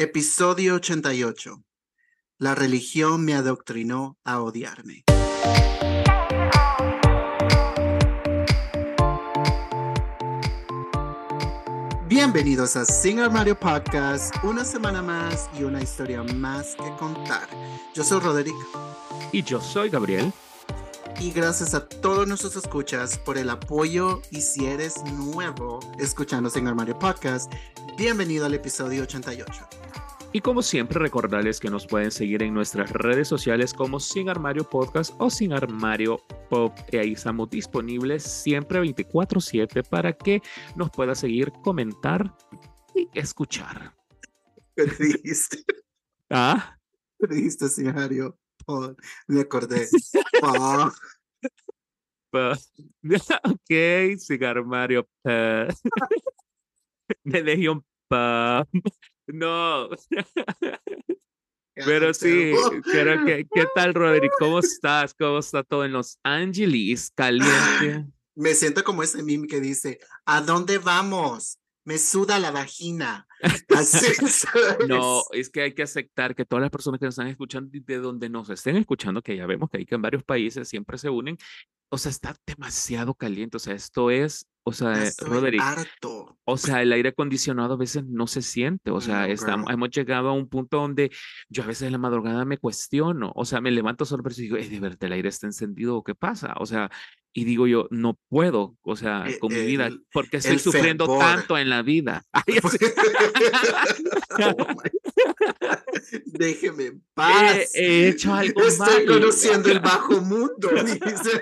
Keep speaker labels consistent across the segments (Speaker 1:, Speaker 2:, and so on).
Speaker 1: Episodio 88. La religión me adoctrinó a odiarme. Bienvenidos a Sin Armario Podcast, una semana más y una historia más que contar. Yo soy Roderick.
Speaker 2: Y yo soy Gabriel.
Speaker 1: Y gracias a todos nuestros escuchas por el apoyo y si eres nuevo escuchando Sin Armario Podcast, bienvenido al episodio 88.
Speaker 2: Y como siempre, recordarles que nos pueden seguir en nuestras redes sociales como Sin Armario Podcast o Sin Armario Pop. Y ahí estamos disponibles siempre 24/7 para que nos pueda seguir, comentar y escuchar.
Speaker 1: ¿Qué dijiste?
Speaker 2: ¿Ah?
Speaker 1: ¿Qué dijiste, Sin Armario Pod? Me acordé.
Speaker 2: Ok, Sin Armario Pod. Un pop. No. Pero sí, pero ¿qué, ¿qué tal, Roderick? ¿Cómo estás? ¿Cómo está todo en Los Ángeles? Caliente.
Speaker 1: Me siento como ese meme que dice, ¿a dónde vamos? Me suda la vagina. Así
Speaker 2: No, es que hay que aceptar que todas las personas que nos están escuchando y de donde nos estén escuchando, que ya vemos que hay que en varios países siempre se unen, o sea, está demasiado caliente. O sea, esto es, o sea,
Speaker 1: Estoy
Speaker 2: Roderick,
Speaker 1: harto.
Speaker 2: o sea, el aire acondicionado a veces no se siente. O sea,
Speaker 1: No,
Speaker 2: estamos, hemos llegado a un punto donde yo a veces en la madrugada me cuestiono. O sea, me levanto sorpresa y digo, ¿es de verdad el aire está encendido o qué pasa? O sea, y digo yo, no puedo, o sea,
Speaker 1: Eh,
Speaker 2: con mi vida,
Speaker 1: el-
Speaker 2: porque estoy
Speaker 1: el
Speaker 2: sufriendo
Speaker 1: fervor.
Speaker 2: tanto en la vida. Ay,
Speaker 1: Oh Déjeme en paz.
Speaker 2: he, he hecho algo
Speaker 1: Estoy
Speaker 2: mal.
Speaker 1: conociendo el bajo mundo. dice.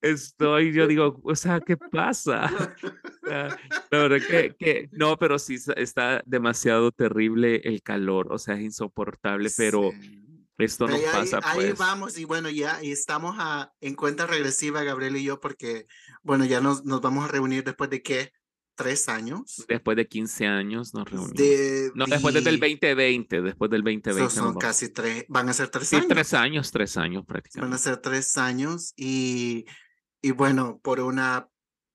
Speaker 2: Estoy, yo digo, o sea, ¿qué pasa? La verdad que, que no, pero sí está- demasiado terrible el calor, o sea, es insoportable, pero
Speaker 1: Sí.
Speaker 2: esto no
Speaker 1: Ahí,
Speaker 2: pasa,
Speaker 1: ahí
Speaker 2: pues.
Speaker 1: vamos y bueno, ya y estamos a, en cuenta regresiva, Gabriel y yo, porque bueno, ya nos, nos vamos a reunir después de qué, tres años.
Speaker 2: Después de 15 años nos reunimos.
Speaker 1: De,
Speaker 2: No, después del
Speaker 1: the-
Speaker 2: 2020, después del 2020.
Speaker 1: so- son casi tres, van a ser tres
Speaker 2: Sí,
Speaker 1: años.
Speaker 2: tres años, tres años
Speaker 1: Van a
Speaker 2: prácticamente.
Speaker 1: ser tres años y, y bueno, por una,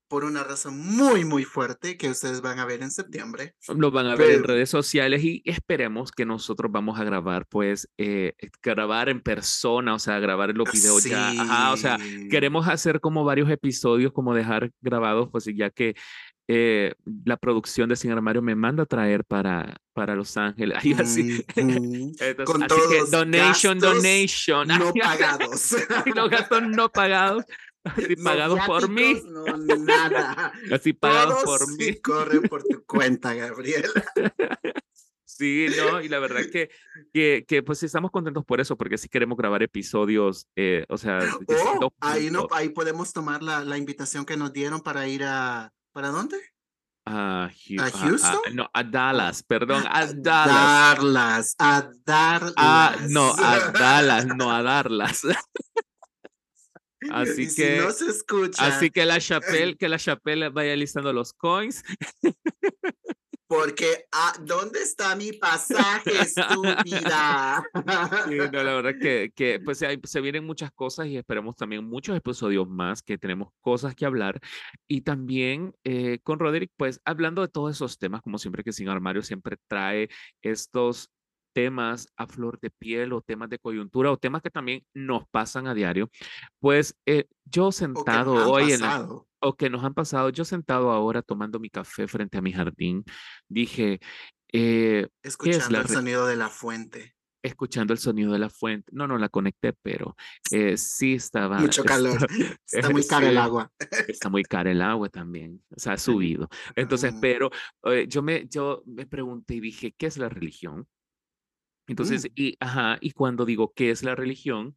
Speaker 1: por una razón muy, muy fuerte que ustedes van a ver en septiembre.
Speaker 2: Lo van a ver en
Speaker 1: Pero-
Speaker 2: redes sociales y esperemos que nosotros vamos a grabar, pues, eh, grabar en persona, o sea, grabar los videos ya. Ajá, o sea,
Speaker 1: Sí.
Speaker 2: queremos hacer como varios episodios, como dejar grabados, pues ya que eh, la producción de Sin Armario me manda a traer para, para Los Ángeles. Ay, así.
Speaker 1: Ujú.
Speaker 2: Entonces,
Speaker 1: Con
Speaker 2: así
Speaker 1: todos
Speaker 2: que donation, donation.
Speaker 1: no pagados.
Speaker 2: los gastos no pagados, así
Speaker 1: Los
Speaker 2: pagados por mí,
Speaker 1: No, nada.
Speaker 2: así pagados
Speaker 1: Todos
Speaker 2: por
Speaker 1: sí
Speaker 2: mí.
Speaker 1: corren por tu cuenta, Gabriel.
Speaker 2: Sí, no, y la verdad que, que, que pues estamos contentos por eso, porque sí queremos grabar episodios, eh, o sea,
Speaker 1: Oh, ahí, no, ahí podemos tomar la, la invitación que nos dieron para ir a... ¿Para dónde?
Speaker 2: a, Hu-
Speaker 1: ¿A
Speaker 2: a- a-
Speaker 1: Houston?
Speaker 2: no, a Dallas, perdón, a
Speaker 1: A
Speaker 2: Dallas.
Speaker 1: Darlas, a darlas.
Speaker 2: Ah, no, a Dallas, no a darlas. Así
Speaker 1: Y si
Speaker 2: que-
Speaker 1: no se escucha,
Speaker 2: Así que la Chapelle, que la Chapelle vaya listando los coins.
Speaker 1: porque ah, ¿dónde está mi pasaje, estúpida?
Speaker 2: Sí, no, la verdad que, que pues hay- se vienen muchas cosas y esperemos también muchos episodios más que tenemos cosas que hablar. Y también eh, con Roderick, pues hablando de todos esos temas, como siempre que Sin Armario siempre trae estos temas a flor de piel o temas de coyuntura o temas que también nos pasan a diario, pues eh, yo sentado hoy en la, o que nos han pasado, yo sentado ahora tomando mi café frente a mi jardín, dije, eh,
Speaker 1: Escuchando
Speaker 2: la
Speaker 1: el sonido de la fuente.
Speaker 2: escuchando el sonido de la fuente. No, no la conecté, pero eh, sí estaba.
Speaker 1: Mucho calor.
Speaker 2: está-
Speaker 1: Está muy cara el
Speaker 2: sí,
Speaker 1: agua.
Speaker 2: Está muy cara el agua también. O sea, ha subido. Entonces,
Speaker 1: Mm.
Speaker 2: pero eh, yo me, yo me pregunté y dije, ¿qué es la religión? Entonces,
Speaker 1: Mm.
Speaker 2: y, ajá, y cuando digo, ¿qué es la religión?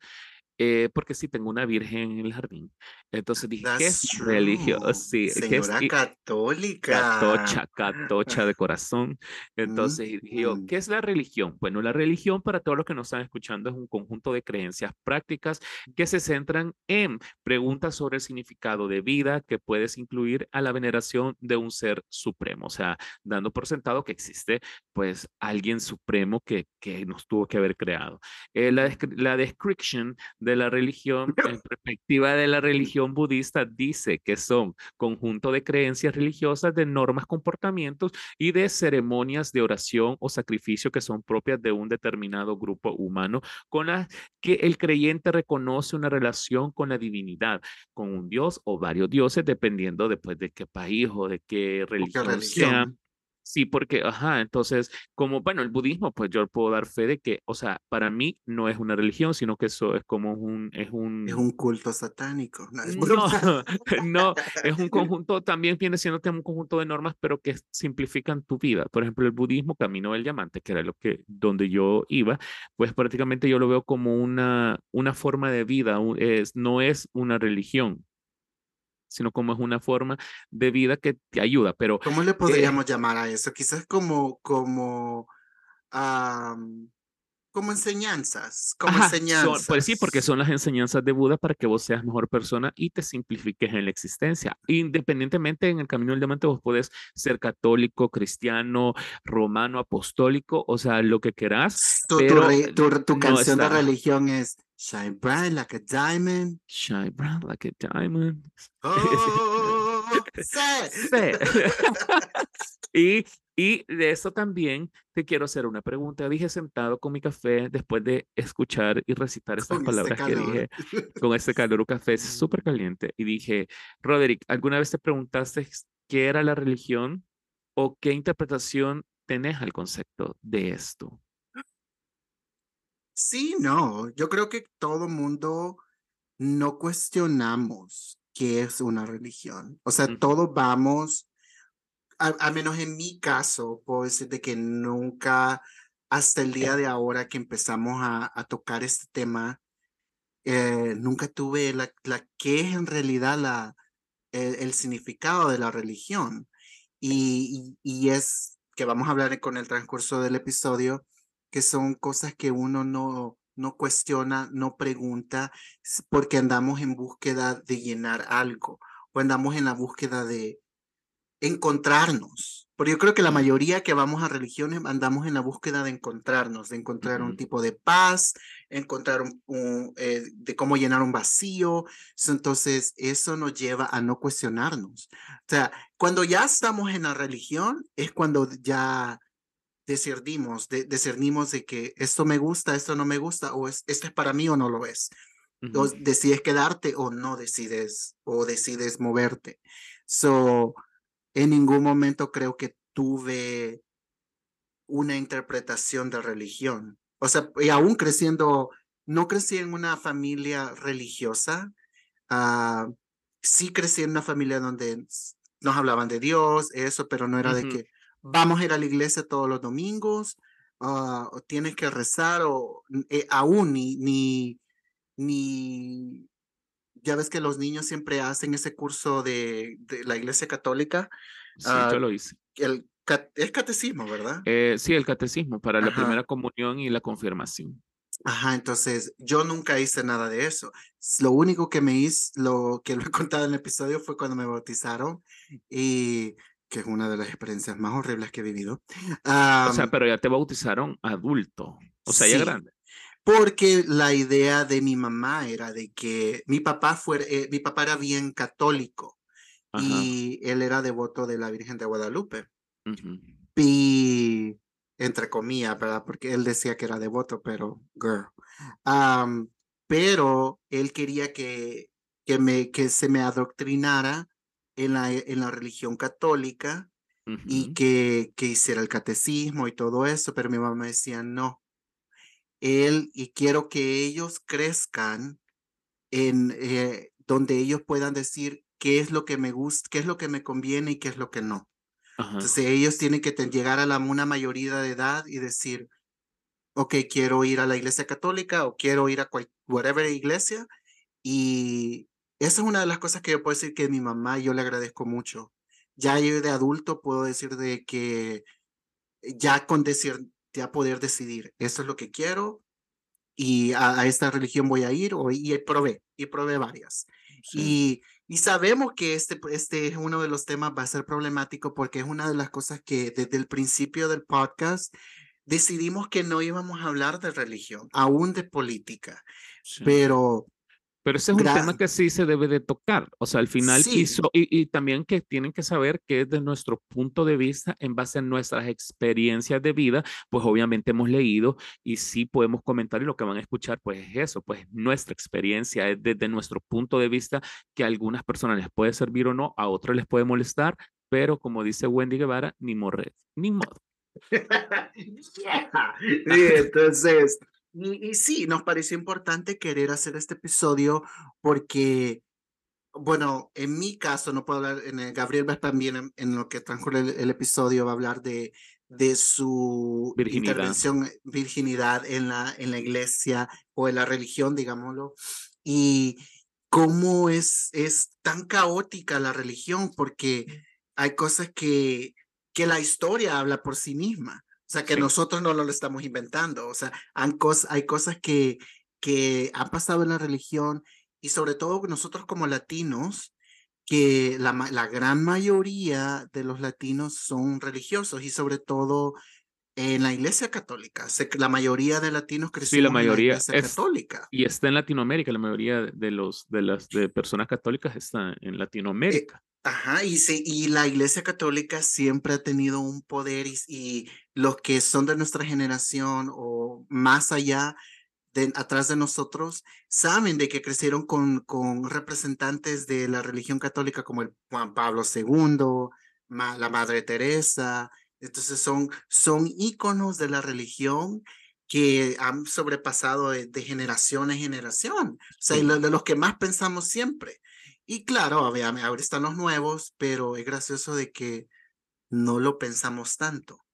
Speaker 2: Eh, porque sí tengo una virgen en el jardín. Entonces dije, ¿qué
Speaker 1: That's
Speaker 2: es religión?
Speaker 1: true.
Speaker 2: Sí, ¿qué es?
Speaker 1: Señora católica.
Speaker 2: Catocha, catocha de corazón. Entonces y dije yo,
Speaker 1: Mm.
Speaker 2: ¿qué es la religión? Bueno, la religión para todos los que nos están escuchando es un conjunto de creencias prácticas que se centran en preguntas sobre el significado de vida que puedes incluir a la veneración de un ser supremo, o sea, dando por sentado que existe pues alguien supremo que, que nos tuvo que haber creado. Eh, la, la description de la religión, en perspectiva de la religión budista, dice que son conjunto de creencias religiosas, de normas, comportamientos y de ceremonias de oración o sacrificio que son propias de un determinado grupo humano con las que el creyente reconoce una relación con la divinidad, con un dios o varios dioses, dependiendo después de qué país o de qué religión, sea. Sí, porque, ajá, entonces, como, bueno, el budismo, pues yo puedo dar fe de que, o sea, para mí no es una religión, sino que eso es como un, es un...
Speaker 1: Es un culto satánico.
Speaker 2: No, no, es un conjunto, también viene siendo un conjunto de normas, pero que simplifican tu vida. Por ejemplo, el budismo, Camino del Diamante, que era lo que, donde yo iba, pues prácticamente yo lo veo como una, una forma de vida, es, no es una religión, sino como es una forma de vida que te ayuda. Pero,
Speaker 1: ¿Cómo le podríamos llamar a eso? Quizás como, como, como enseñanzas, como enseñanzas.
Speaker 2: pues sí, porque son las enseñanzas de Buda para que vos seas mejor persona y te simplifiques en la existencia. Independientemente en el camino del diamante, vos puedes ser católico, cristiano, romano, apostólico, o sea, lo que querás.
Speaker 1: Tu, pero tu, canción de religión es Shine bright like a diamond.
Speaker 2: Shine bright like a diamond.
Speaker 1: Oh,
Speaker 2: y, y de eso también te quiero hacer una pregunta. Dije sentado con mi café después de escuchar y recitar estas este palabras que dije con este calor. Un café súper caliente. Y dije, Roderick, ¿alguna vez te preguntaste qué era la religión o qué interpretación tenés al concepto de esto?
Speaker 1: Sí, no, yo creo que todo mundo no cuestionamos qué es una religión. O sea, todos vamos, al menos en mi caso, puedo decir de que nunca, hasta el día de ahora que empezamos a, tocar este tema, eh, nunca tuve la, la qué es en realidad la, el, significado de la religión. y, y es que vamos a hablar con el transcurso del episodio que son cosas que uno no, no cuestiona, no pregunta, porque andamos en búsqueda de llenar algo o andamos en la búsqueda de encontrarnos. Porque yo creo que la mayoría que vamos a religiones andamos en la búsqueda de encontrarnos, de encontrar un tipo de paz, encontrar un, eh, de cómo llenar un vacío. Entonces, eso nos lleva a no cuestionarnos. O sea, cuando ya estamos en la religión, es cuando ya discernimos, de, discernimos de que esto me gusta, esto no me gusta, o es, esto es para mí o no lo es. o decides quedarte o no decides, o decides moverte. So, en ningún momento creo que tuve una interpretación de religión. O sea, y aún creciendo, no crecí en una familia religiosa, uh, sí crecí en una familia donde nos hablaban de Dios, eso, pero no era de que vamos a ir a la iglesia todos los domingos, o tienes que rezar, o eh, aún ni, ni, ni, ya ves que los niños siempre hacen ese curso de, de la iglesia católica.
Speaker 2: Sí, yo ah, lo hice.
Speaker 1: El, es catecismo, ¿verdad?
Speaker 2: Eh, sí, el catecismo para la primera comunión y la confirmación.
Speaker 1: Ajá, entonces yo nunca hice nada de eso. Lo único que me hice, lo que lo he contado en el episodio fue cuando me bautizaron y que es una de las experiencias más horribles que he vivido.
Speaker 2: o sea, pero ya te bautizaron adulto, o sea, ya grande.
Speaker 1: Porque la idea de mi mamá era de que mi papá fuera, eh, mi papá era bien católico y él era devoto de la Virgen de Guadalupe. Y entre comillas, ¿verdad? Porque él decía que era devoto, pero girl. pero él quería que, que, me, que se me adoctrinara en la, en la religión católica y que, que hiciera el catecismo y todo eso, pero mi mamá decía, no, él y quiero que ellos crezcan en eh, donde ellos puedan decir qué es lo que me gusta, qué es lo que me conviene y qué es lo que no. Entonces ellos tienen que llegar a la, una mayoría de edad y decir, ok, quiero ir a la iglesia católica o quiero ir a cualquier whatever iglesia y esa es una de las cosas que yo puedo decir que mi mamá yo le agradezco mucho. Ya yo de adulto puedo decir de que ya con decir, ya poder decidir, eso es lo que quiero y a, esta religión voy a ir o, y probé, y probé varias. Y, y sabemos que este, este es uno de los temas, va a ser problemático porque es una de las cosas que desde el principio del podcast decidimos que no íbamos a hablar de religión, aún de política, pero
Speaker 2: pero ese es un tema que sí se debe de tocar. O sea, al final, y, y, también que tienen que saber que desde nuestro punto de vista, en base a nuestras experiencias de vida, pues obviamente hemos leído y sí podemos comentar y lo que van a escuchar, pues es eso, pues nuestra experiencia es desde nuestro punto de vista que a algunas personas les puede servir o no, a otros les puede molestar, pero como dice Wendy Guevara, ni morred, ni modo.
Speaker 1: entonces, y, sí, nos pareció importante querer hacer este episodio porque, bueno, en mi caso, no puedo hablar, en el, Gabriel va también en, lo que transcurre el, episodio, va a hablar de, de su
Speaker 2: virginidad.
Speaker 1: intervención, eh, virginidad en la, en la iglesia o en la religión, digámoslo, y cómo es, es tan caótica la religión, porque hay cosas que, que la historia habla por sí misma. O sea, que nosotros no lo estamos inventando. O sea, hay, hay cosas que, que han pasado en la religión y sobre todo nosotros como latinos, que la, la gran mayoría de los latinos son religiosos y sobre todo en la iglesia católica. La mayoría de latinos crecieron
Speaker 2: la mayoría
Speaker 1: en la iglesia católica.
Speaker 2: Y está en Latinoamérica, la mayoría de, los, de las de personas católicas está en eh, Latinoamérica.
Speaker 1: Ajá, y, sí, y la Iglesia Católica siempre ha tenido un poder y, los que son de nuestra generación o más allá, de, atrás de nosotros, saben de que crecieron con, con representantes de la religión católica como el Juan Pablo II, la Madre Teresa. Entonces son, son íconos de la religión que han sobrepasado de, generación en generación. O sea, de los que más pensamos siempre. Y claro, ahora están los nuevos, pero es gracioso de que no lo pensamos tanto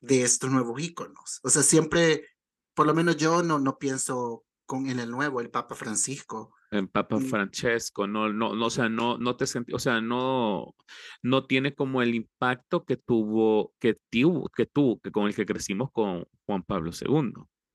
Speaker 1: de estos nuevos íconos. O sea, siempre, por lo menos yo no, no pienso con, en el nuevo, el Papa Francisco.
Speaker 2: En Papa Francesco, no, no, no, o sea, no, no te sentí, o sea, no, no tiene como el impacto que tuvo, que tuvo, que tuvo, que con el que crecimos con Juan Pablo II.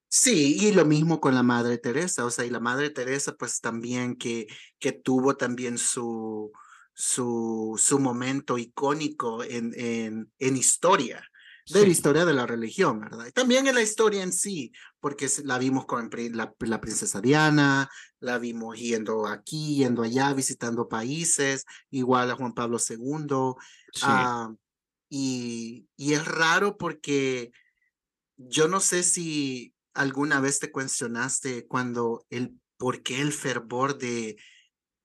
Speaker 1: Sí, y lo mismo con la Madre Teresa, o sea, y la Madre Teresa pues también que, que tuvo también su, su, su momento icónico en, en, en historia, de la historia de la religión, ¿verdad? Y también en la historia en sí, porque la vimos con la, la, princesa Diana, la vimos yendo aquí, yendo allá, visitando países, igual a Juan Pablo II. Ah, y, y es raro porque yo no sé si alguna vez te cuestionaste cuando el por qué el fervor de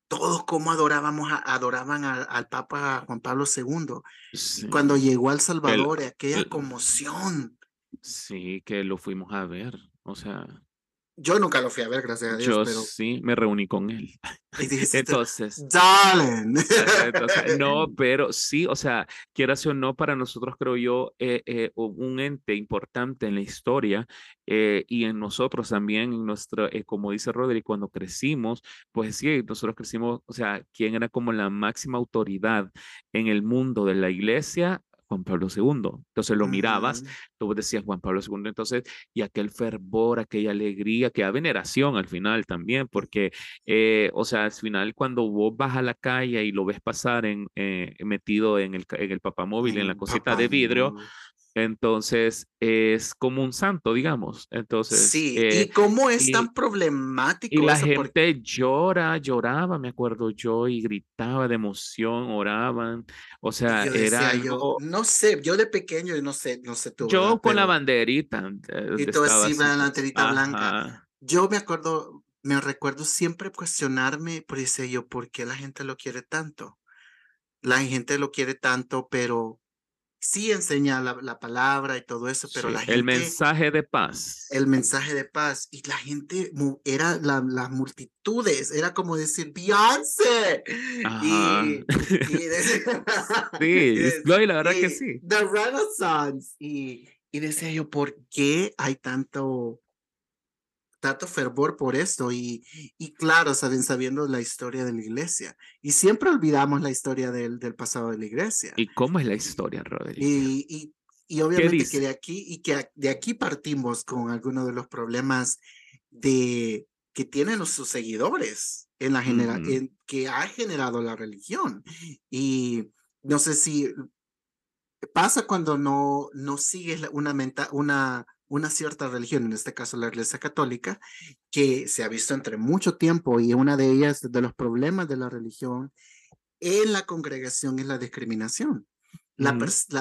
Speaker 1: todos cómo adorábamos adoraban al Papa Juan Pablo II cuando llegó al Salvador aquella conmoción.
Speaker 2: Sí que lo fuimos a ver o sea
Speaker 1: yo nunca lo fui a ver, gracias a Dios. Yo
Speaker 2: sí, me reuní con él. entonces,
Speaker 1: darling.
Speaker 2: no, pero sí, o sea, quieras o no, para nosotros creo yo, eh, eh, un ente importante en la historia eh, y en nosotros también, en nuestra, como dice Rodri, cuando crecimos, pues sí, nosotros crecimos, o sea, quien era como la máxima autoridad en el mundo de la iglesia, Juan Pablo II. Entonces lo mirabas, tú decías Juan Pablo II, entonces, y aquel fervor, aquella alegría, aquella veneración al final también, porque, eh, o sea, al final cuando vos vas a la calle y lo ves pasar en, eh, metido en el, en el papamóvil, en la cosita de vidrio, entonces es como un santo, digamos. Entonces.
Speaker 1: Sí, eh, y cómo es tan problemático.
Speaker 2: Y la gente llora, lloraba, me acuerdo yo, y gritaba de emoción, oraban. O sea, era.
Speaker 1: Yo, no sé, yo de pequeño, no sé, no sé tú.
Speaker 2: Yo con la banderita.
Speaker 1: Eh, y tú así, la banderita blanca. Yo me acuerdo, me recuerdo siempre cuestionarme, por ese yo, ¿por qué la gente lo quiere tanto? La gente lo quiere tanto, pero sí enseña la, palabra y todo eso, pero la gente...
Speaker 2: El mensaje de paz.
Speaker 1: El mensaje de paz. Y la gente, era las multitudes, era como decir, Beyoncé. Y,
Speaker 2: sí, la verdad que sí.
Speaker 1: The Renaissance. Y, y decía yo, ¿por qué hay tanto tanto fervor por esto y, y claro, saben, sabiendo la historia de la iglesia. Y siempre olvidamos la historia del, del pasado de la iglesia.
Speaker 2: ¿Y cómo es la historia, Rodrigo?
Speaker 1: Y, y, y obviamente que de aquí, y que de aquí partimos con algunos de los problemas de que tienen sus seguidores en la genera que ha generado la religión. Y no sé si pasa cuando no, no sigues una, una, una cierta religión, en este caso la Iglesia Católica, que se ha visto entre mucho tiempo y una de ellas, de los problemas de la religión en la congregación es la discriminación, la,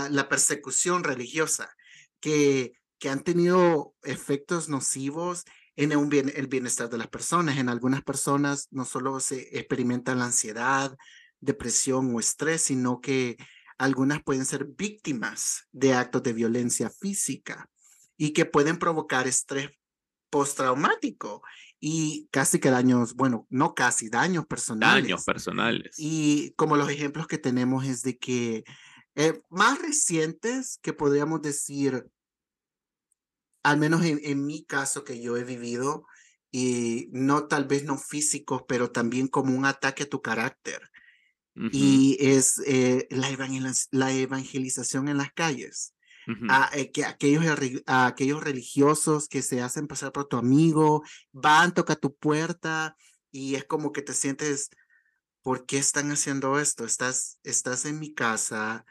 Speaker 1: la, persecución religiosa, que, que han tenido efectos nocivos en el, bien, el bienestar de las personas. En algunas personas no solo se experimenta la ansiedad, depresión o estrés, sino que algunas pueden ser víctimas de actos de violencia física y que pueden provocar estrés postraumático y casi que daños, bueno, no casi, daños personales.
Speaker 2: Daños personales.
Speaker 1: Y como los ejemplos que tenemos es de que eh, más recientes que podríamos decir, al menos en, mi caso que yo he vivido, y no tal vez no físicos, pero también como un ataque a tu carácter. Y es eh, la, la, evangelización en las calles. A, eh, que aquellos, a aquellos religiosos que se hacen pasar por tu amigo, van, toca tu puerta y es como que te sientes, ¿por qué están haciendo esto? Estás, estás en mi casa,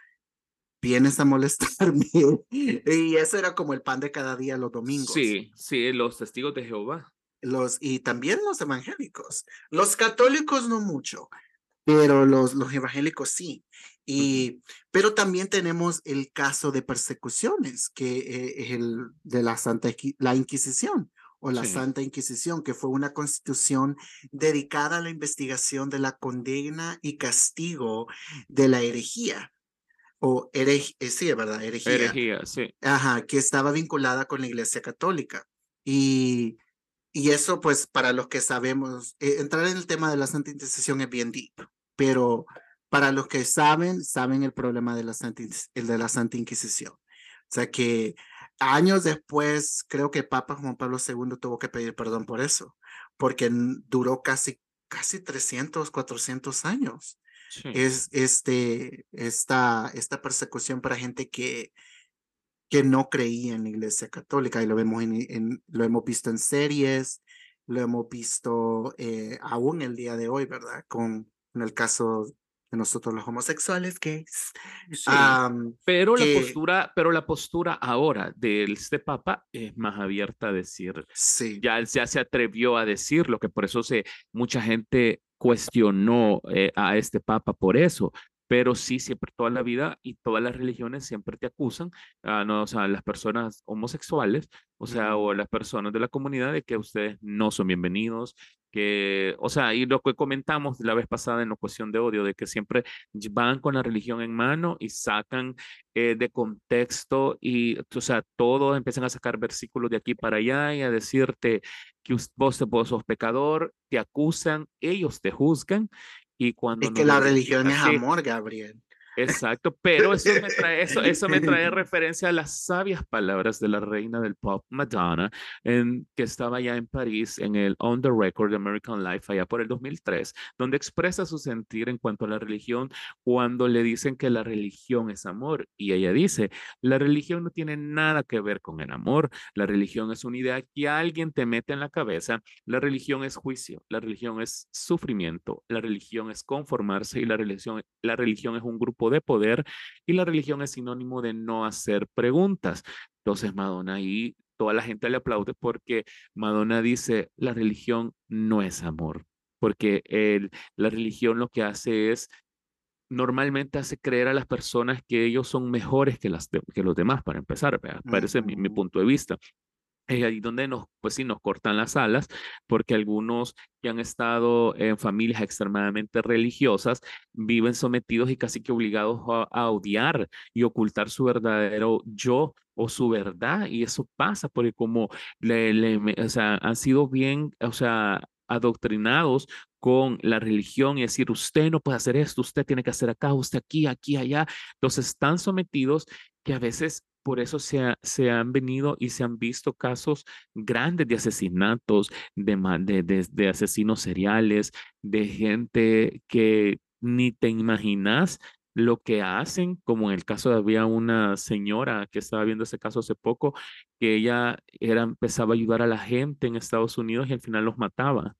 Speaker 1: vienes a molestarme. y eso era como el pan de cada día los domingos.
Speaker 2: Sí, sí, los testigos de Jehová.
Speaker 1: Los, y también los evangélicos. Los católicos no mucho, pero los, los evangélicos sí. Y, Pero también tenemos el caso de persecuciones, que eh, es el de la Santa la Inquisición o la Santa Inquisición, que fue una constitución dedicada a la investigación de la condena y castigo de la herejía o herejía, eh, sí, ¿verdad? Herejía.
Speaker 2: Herejía, sí.
Speaker 1: Ajá, que estaba vinculada con la Iglesia Católica. Y, y eso, pues, para los que sabemos, eh, entrar en el tema de la Santa Inquisición es bien deep, pero para los que saben, saben el problema de la Santa, el de la Santa Inquisición. O sea que años después, creo que Papa Juan Pablo II tuvo que pedir perdón por eso, porque duró casi, casi 300, 400 años es este, esta, esta persecución para gente que, que no creía en la Iglesia Católica y lo, vemos en, lo hemos visto en series, lo hemos visto eh, aún el día de hoy, ¿verdad? Con en el caso de nosotros los homosexuales que
Speaker 2: pero la postura pero la postura ahora de este papa es más abierta a decir
Speaker 1: sí.
Speaker 2: ya, ya se atrevió a decir lo que por eso se mucha gente cuestionó eh, a este papa por eso, pero sí, siempre toda la vida y todas las religiones siempre te acusan, a no, o sea, las personas homosexuales, o sea, o las personas de la comunidad de que ustedes no son bienvenidos, que, o sea, y lo que comentamos la vez pasada en la cuestión de odio, de que siempre van con la religión en mano y sacan eh, de contexto y, o sea, todos empiezan a sacar versículos de aquí para allá y a decirte que vos, vos sos pecador, te acusan, ellos te juzgan y cuando...
Speaker 1: Es que la religión es amor, Gabriel.
Speaker 2: Exacto, pero eso me trae, eso, eso me trae referencia a las sabias palabras de la reina del pop, Madonna, en, que estaba ya en París en el On the Record American Life allá por el 2003, donde expresa su sentir en cuanto a la religión cuando le dicen que la religión es amor. Y ella dice, la religión no tiene nada que ver con el amor, la religión es una idea que alguien te mete en la cabeza, la religión es juicio, la religión es sufrimiento, la religión es conformarse y la religión, la religión es un grupo de poder y la religión es sinónimo de no hacer preguntas. Entonces Madonna ahí toda la gente le aplaude porque Madonna dice, la religión no es amor, porque el, la religión lo que hace es normalmente hace creer a las personas que ellos son mejores que, las que los demás, para empezar, parece mi, mi, punto de vista. Es ahí donde nos, pues sí, nos cortan las alas, porque algunos que han estado en familias extremadamente religiosas viven sometidos y casi que obligados a, odiar y ocultar su verdadero yo o su verdad. Y eso pasa porque como le, le o sea, han sido bien, o sea, adoctrinados con la religión y decir, usted no puede hacer esto, usted tiene que hacer acá, usted aquí, aquí, allá. Entonces están sometidos que a veces por eso se, se, han venido y se han visto casos grandes de asesinatos, de, de, de, asesinos seriales, de gente que ni te imaginas lo que hacen, como en el caso de había una señora que estaba viendo ese caso hace poco, que ella era, empezaba a ayudar a la gente en Estados Unidos y al final los mataba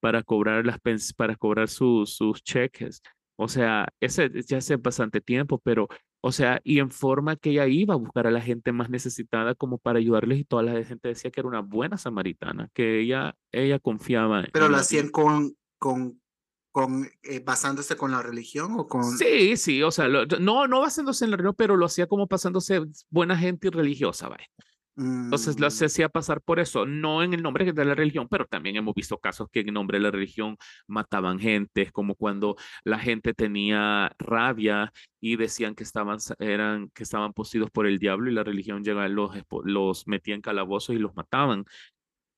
Speaker 2: para cobrar, las, para cobrar sus cheques. O sea, ese ya hace bastante tiempo, pero, o sea, y en forma que ella iba a buscar a la gente más necesitada como para ayudarles y toda la gente decía que era una buena samaritana, que ella, ella confiaba.
Speaker 1: Pero lo hacían con, con, con eh, basándose con la religión o con...
Speaker 2: Sí, sí, o sea, no, no basándose en la religión, pero lo hacía como pasándose buena gente y religiosa, vaya. Entonces lo se mm. hacía pasar por eso, no en el nombre de la religión, pero también hemos visto casos que en nombre de la religión mataban gente, como cuando la gente tenía rabia y decían que estaban, eran, que estaban poseídos por el diablo y la religión llegaba, los, los metía en calabozos y los mataban.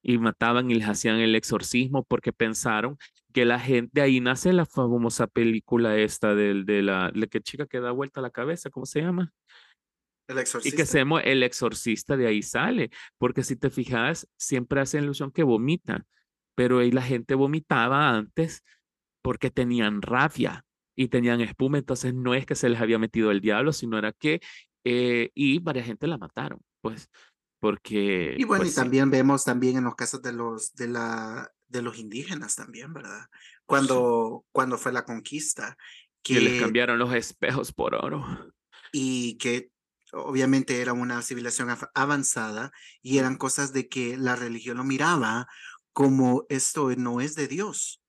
Speaker 2: Y mataban y les hacían el exorcismo porque pensaron que la gente, ahí nace la famosa película esta de, de la, la que chica que da vuelta la cabeza, ¿cómo se llama?
Speaker 1: El exorcista.
Speaker 2: Y que seamos el exorcista de ahí sale, porque si te fijas, siempre hace ilusión que vomita, pero ahí la gente vomitaba antes porque tenían rabia y tenían espuma, entonces no es que se les había metido el diablo, sino era que, eh, y varias gente la mataron, pues, porque...
Speaker 1: Y bueno,
Speaker 2: pues
Speaker 1: y también vemos también en los casos de los, de la, de los indígenas también, ¿verdad? Cuando, cuando fue la conquista.
Speaker 2: Que, que les cambiaron los espejos por oro.
Speaker 1: Y que obviamente era una civilización avanzada y eran cosas de que la religión lo miraba como esto no es de Dios.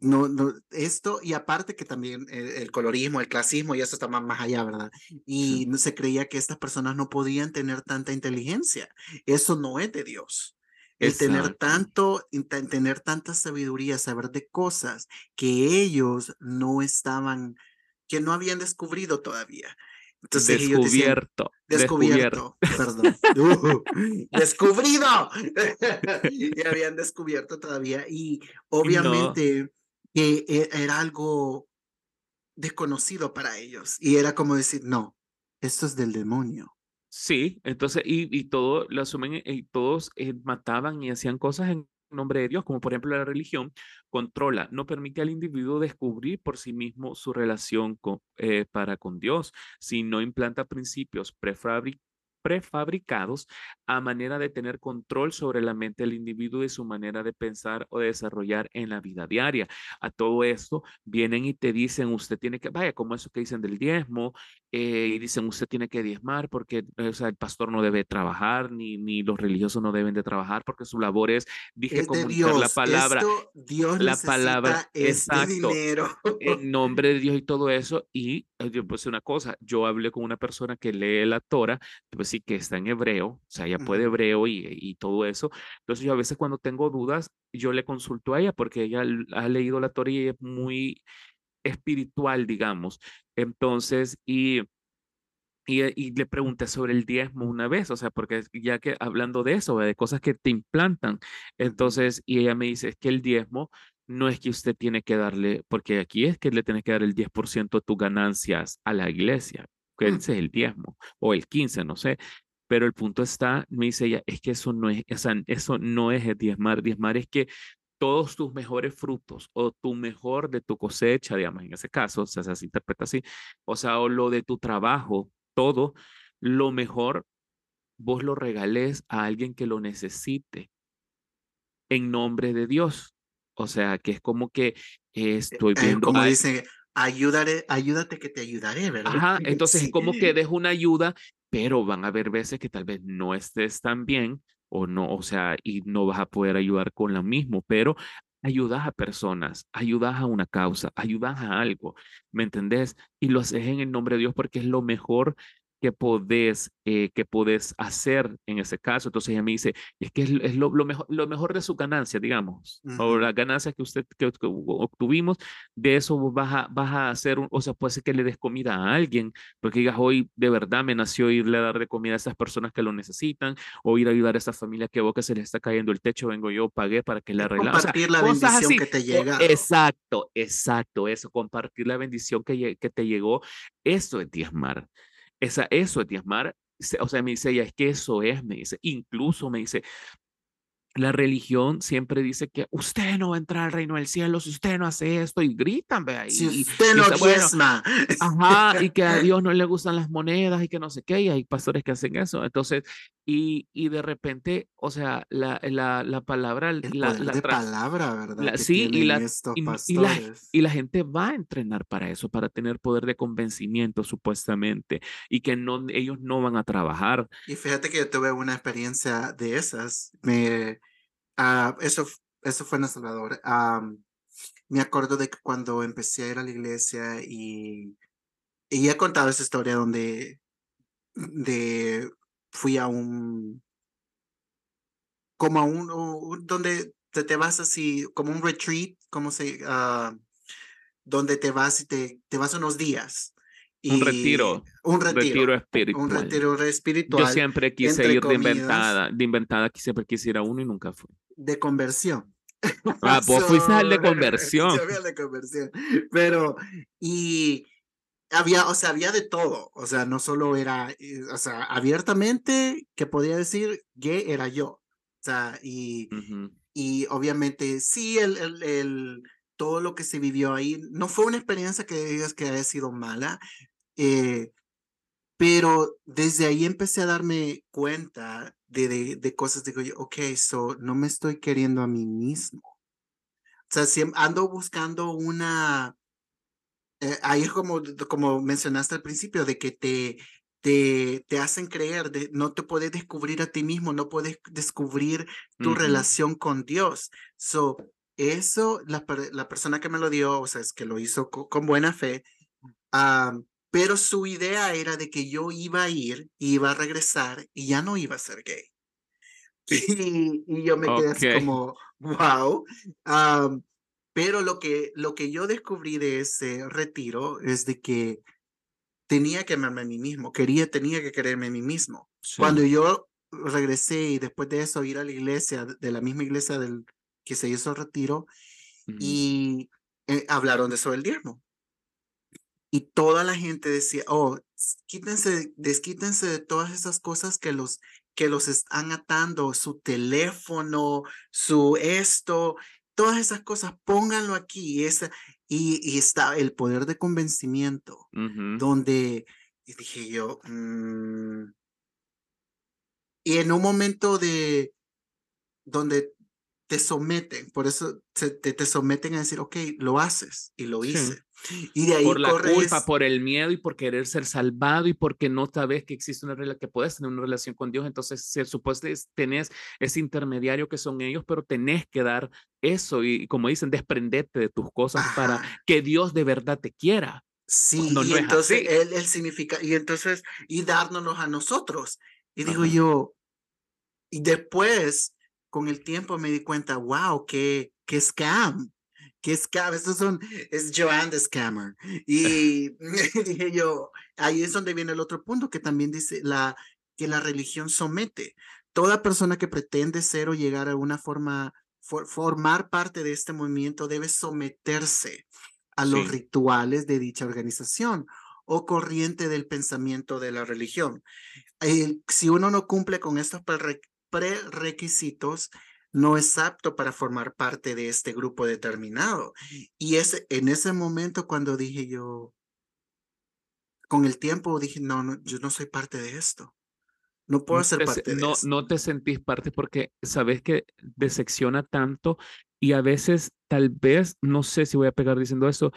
Speaker 1: No, no, esto, y aparte que también el, colorismo, el clasismo, y eso está más, más allá, ¿verdad? Y no se creía que estas personas no podían tener tanta inteligencia. Eso no es de Dios. El tener tanto, tener tanta sabiduría, saber de cosas que ellos no estaban, que no habían descubrido todavía.
Speaker 2: Entonces, descubierto.
Speaker 1: descubierto. Perdón. Uh, descubrido. y habían descubierto todavía. Y obviamente que e, era algo desconocido para ellos. Y era como decir, no, esto es del demonio.
Speaker 2: Sí, entonces, y, y todo, lo asumen, y todos eh, mataban y hacían cosas en nombre de Dios, como por ejemplo la religión, controla, no permite al individuo descubrir por sí mismo su relación eh, para con Dios, sino implanta principios prefabricados a manera de tener control sobre la mente del individuo y su manera de pensar o de desarrollar en la vida diaria. A todo esto vienen y te dicen, usted tiene que, vaya, como eso que dicen del diezmo, eh, y dicen, usted tiene que diezmar porque o sea, el pastor no debe trabajar, ni, ni los religiosos no deben de trabajar porque su labor es, dije, comunicar la palabra.
Speaker 1: Dios la palabra, este exacto, dinero.
Speaker 2: en nombre de Dios y todo eso. Y yo pues una cosa, yo hablé con una persona que lee la Torah, pues sí que está en hebreo, o sea, ella puede hebreo y, y, todo eso. Entonces yo a veces cuando tengo dudas, yo le consulto a ella porque ella ha leído la Torah y es muy espiritual, digamos. Entonces, y, y, y, le pregunté sobre el diezmo una vez, o sea, porque ya que hablando de eso, de cosas que te implantan, entonces, y ella me dice, es que el diezmo no es que usted tiene que darle, porque aquí es que le tiene que dar el 10% de tus ganancias a la iglesia, que mm. ese es el diezmo, o el 15, no sé. Pero el punto está, me dice ella, es que eso no es, o sea, eso no es el diezmar. Diezmar es que todos tus mejores frutos o tu mejor de tu cosecha, digamos, en ese caso, o sea, se interpreta así, o sea, o lo de tu trabajo, todo, lo mejor, vos lo regales a alguien que lo necesite en nombre de Dios. O sea, que es como que eh, estoy eh, viendo.
Speaker 1: como dice, ayúdate, ayúdate que te ayudaré, ¿verdad?
Speaker 2: Ajá, entonces es como que des una ayuda, pero van a haber veces que tal vez no estés tan bien o no, o sea, y no vas a poder ayudar con lo mismo, pero ayudas a personas, ayudas a una causa, ayudas a algo, ¿me entendés? Y lo haces en el nombre de Dios porque es lo mejor que podés, eh, que podés hacer en ese caso. Entonces ella me dice, es que es, lo, mejor, lo mejor de su ganancia, digamos, o la ganancia que usted que, obtuvimos, de eso vas a, vas a hacer, o sea, puede ser que le des comida a alguien, porque digas, hoy de verdad me nació irle a dar de comida a esas personas que lo necesitan, o ir a ayudar a esa familia que vos que se le está cayendo el techo, vengo yo, pagué para que le arreglen.
Speaker 1: Compartir la bendición que te llega.
Speaker 2: Exacto, exacto, eso, compartir la bendición que, que te llegó, eso es diezmar. Esa, eso es diezmar. O sea, me dice ella, es que eso es, me dice. Incluso me dice, la religión siempre dice que usted no va a entrar al reino del cielo si usted no hace esto y gritan, vea.
Speaker 1: Si
Speaker 2: y,
Speaker 1: usted no diezma.
Speaker 2: ajá, y que a Dios no le gustan las monedas y que no sé qué, y hay pastores que hacen eso. Entonces, y, y de repente, o sea, la, la, la palabra...
Speaker 1: El
Speaker 2: la,
Speaker 1: poder
Speaker 2: la
Speaker 1: de palabra, ¿verdad?
Speaker 2: sí, y la, y, y la, y la gente va a entrenar para eso, para tener poder de convencimiento, supuestamente, y que no, ellos no van a trabajar.
Speaker 1: Y fíjate que yo tuve una experiencia de esas. Me, ah, eso, eso fue en El Salvador. Am, me acuerdo de que cuando empecé a ir a la iglesia y, y he contado esa historia donde de, fui a un, como a un, un- donde te, te vas así, como un retreat, como se, ah, donde te vas y te, te vas unos días.
Speaker 2: Un
Speaker 1: Y-
Speaker 2: retiro,
Speaker 1: Un
Speaker 2: retiro
Speaker 1: retiro.
Speaker 2: espiritual.
Speaker 1: Un retiro espiritual.
Speaker 2: Yo siempre quise ir de
Speaker 1: comillas.
Speaker 2: inventada, de inventada, siempre quise ir a uno y nunca fui.
Speaker 1: de conversión.
Speaker 2: Ah, vos fuiste al de conversión.
Speaker 1: Yo fui al de conversión. Pero, y había, o sea, había de todo. O sea, no solo era, eh, o sea, abiertamente que podía decir gay era yo. O sea, y,
Speaker 2: Ujú.
Speaker 1: y obviamente sí, el, el, el, todo lo que se vivió ahí no fue una experiencia que digas que haya sido mala, eh, pero desde ahí empecé a darme cuenta de, de, de cosas. Digo yo, ok, so no me estoy queriendo a mí mismo. O sea, si ando buscando una, eh, ahí es como, como mencionaste al principio, de que te, te, te hacen creer, de, no te puedes descubrir a ti mismo, no puedes descubrir tu relación con Dios. So, eso, la, la persona que me lo dio, o sea, es que lo hizo co- con, buena fe, ah, pero su idea era de que yo iba a ir, iba a regresar y ya no iba a ser gay. Y, y yo me quedé así como, wow. Pero lo que, lo que yo descubrí de ese retiro es de que tenía que amarme a mí mismo, quería, tenía que quererme a mí mismo.
Speaker 2: Sí.
Speaker 1: Cuando yo regresé y después de eso ir a la iglesia, de la misma iglesia del que se hizo el retiro,
Speaker 2: Ujú.
Speaker 1: y eh, hablaron de eso del diezmo. Y toda la gente decía, oh, quítense, desquítense de todas esas cosas que los, que los están atando, su teléfono, su esto, todas esas cosas, pónganlo aquí. Y, esa, y, y está el poder de convencimiento, donde dije yo, mm, y en un momento de, donde te someten, por eso se- te, te someten a decir, ok, lo haces, y lo
Speaker 2: Sí.
Speaker 1: hice. Y de ahí
Speaker 2: por la
Speaker 1: corres,
Speaker 2: culpa, por el miedo y por querer ser salvado y porque no sabes que existe una relación, que puedes tener una relación con Dios. Entonces, se supone tenés ese intermediario que son ellos, pero tenés que dar eso y, como dicen, desprenderte de tus cosas para que Dios de verdad te quiera.
Speaker 1: Sí, y
Speaker 2: no es
Speaker 1: entonces él, él significa, y entonces, y dárnoslos a nosotros. Y digo yo, y después, con el tiempo me di cuenta, wow, qué, qué scam, qué scam, estos son, es Joanne the Scammer. Y dije yo, ahí es donde viene el otro punto que también dice la, que la religión somete. Toda persona que pretende ser o llegar a una forma, for- formar parte de este movimiento debe someterse a los
Speaker 2: Sí.
Speaker 1: rituales de dicha organización o corriente del pensamiento de la religión. El- si uno no cumple con estos prere- prerequisitos, no es apto para formar parte de este grupo determinado. Y es en ese momento cuando dije yo, con el tiempo dije, no, no, yo no soy parte de esto. No puedo ser
Speaker 2: te se-
Speaker 1: parte de
Speaker 2: no,
Speaker 1: esto.
Speaker 2: no te sentís parte porque sabes que decepciona tanto y a veces tal vez, no sé si voy a pegar diciendo eso,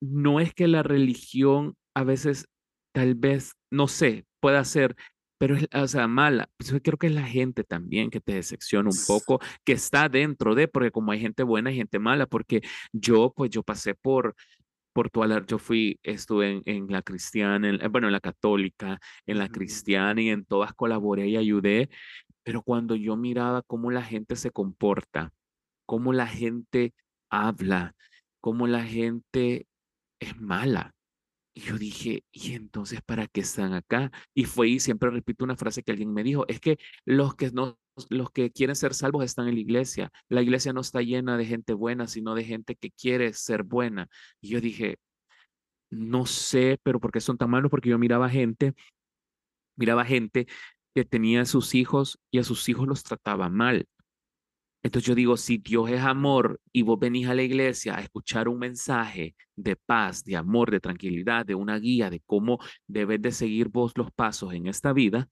Speaker 2: no es que la religión a veces tal vez, no sé, pueda ser, pero es, o sea, mala. Pues yo creo que es la gente también que te decepciona un poco, que está dentro de, porque como hay gente buena y gente mala, porque yo, pues yo pasé por, por toda la, yo fui, estuve en, en la cristiana, en- bueno, en la católica, en la cristiana y en todas colaboré y ayudé, pero cuando yo miraba cómo la gente se comporta, cómo la gente habla, cómo la gente es mala. Y yo dije, ¿y entonces para qué están acá? Y fue y siempre repito una frase que alguien me dijo, es que los que no, los que quieren ser salvos están en la iglesia. La iglesia no está llena de gente buena, sino de gente que quiere ser buena. Y yo dije, no sé, pero ¿por qué son tan malos? Porque yo miraba gente, miraba gente que tenía a sus hijos y a sus hijos los trataba mal. Entonces yo digo, si Dios es amor y vos venís a la iglesia a escuchar un mensaje de paz, de amor, de tranquilidad, de una guía de cómo debes de seguir vos los pasos en esta vida,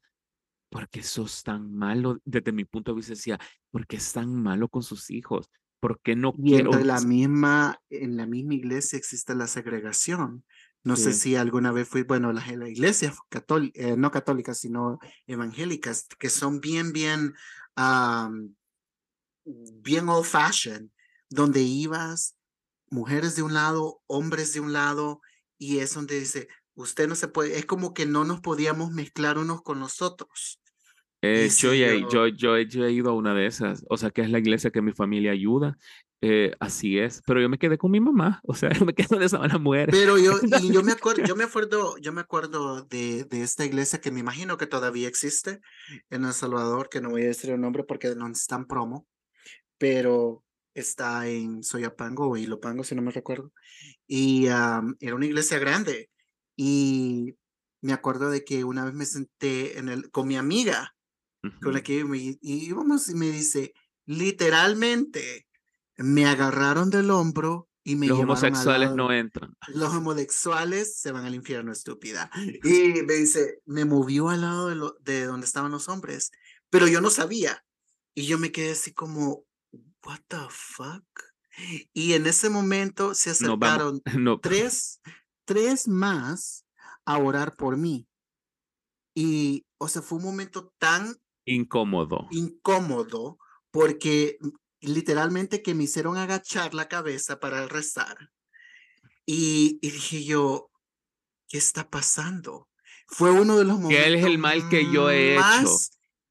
Speaker 2: ¿por qué sos tan malo? Desde mi punto de vista decía, ¿por qué es tan malo con sus hijos? ¿Por qué no
Speaker 1: Y
Speaker 2: quiero?
Speaker 1: en la misma, en la misma iglesia existe la segregación. No sé si alguna vez fui, bueno, la, la iglesia católica, no católicas, sino evangélicas, que son bien, bien, bien old fashioned, donde ibas, mujeres de un lado, hombres de un lado, y es donde dice, usted no se puede, es como que no nos podíamos mezclar unos con los otros.
Speaker 2: Eh, yo, ya-
Speaker 1: yo-
Speaker 2: yo, yo, he- yo he ido a una de esas, o sea, que es la iglesia que mi familia ayuda, eh, así es, pero yo me quedé con mi mamá, o sea, me quedo de esa mala mujer.
Speaker 1: Pero yo, y yo me acuerdo, yo me acuerdo, yo me acuerdo de, de esta iglesia que me imagino que todavía existe en El Salvador, que no voy a decir el nombre porque no están promo, pero está en Soyapango o Ilopango, si no me recuerdo. Y am, era una iglesia grande. Y me acuerdo de que una vez me senté en el, con mi amiga, con la que me, y íbamos y me dice, literalmente, me agarraron del hombro y me
Speaker 2: Los homosexuales no entran.
Speaker 1: los homosexuales se van al infierno, estúpida. Y me dice, me movió al lado de, lo- de donde estaban los hombres, pero yo no sabía. Y yo me quedé así como, what the fuck? Y en ese momento se
Speaker 2: No
Speaker 1: acercaron
Speaker 2: no.
Speaker 1: tres, tres más a orar por mí. Y, o sea, fue un momento tan
Speaker 2: Incómodo.
Speaker 1: incómodo porque mm, literalmente que me hicieron agachar la cabeza para rezar. Y, y dije yo, ¿qué está pasando? Fue uno de los momentos
Speaker 2: ¿Qué es el mal que yo he hecho?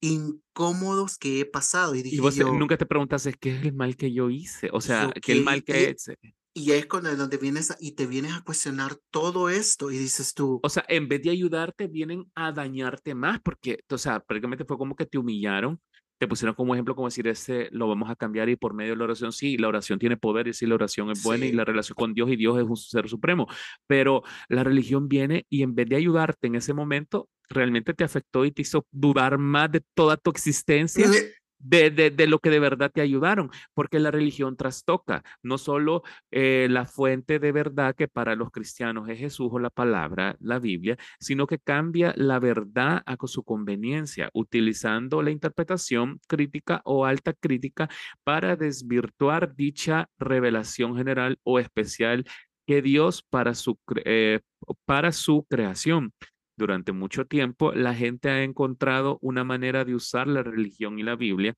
Speaker 1: Incómodos que he pasado. Y dije
Speaker 2: Y vos te-
Speaker 1: yo,
Speaker 2: nunca te preguntaste qué es el mal que yo hice, o sea, qué el
Speaker 1: ¿qué
Speaker 2: mal que
Speaker 1: hi-
Speaker 2: hice.
Speaker 1: y es cuando donde vienes a- y te vienes a cuestionar todo esto y dices tú,
Speaker 2: O sea, en vez de ayudarte, vienen a dañarte más, porque, o sea, prácticamente fue como que te humillaron, te pusieron como ejemplo, como decir, este lo vamos a cambiar y por medio de la oración, sí, la oración tiene poder y sí, la oración es buena y la relación con Dios y Dios es un ser supremo, pero la religión viene y en vez de ayudarte en ese momento, realmente te afectó y te hizo dudar más de toda tu existencia
Speaker 1: "Me-
Speaker 2: de, de, de lo que de verdad te ayudaron, porque la religión trastoca no solo eh, la fuente de verdad que para los cristianos es Jesús o la palabra, la Biblia, sino que cambia la verdad a su conveniencia, utilizando la interpretación crítica o alta crítica para desvirtuar dicha revelación general o especial que Dios para su, eh, para su creación. Durante mucho tiempo, la gente ha encontrado una manera de usar la religión y la Biblia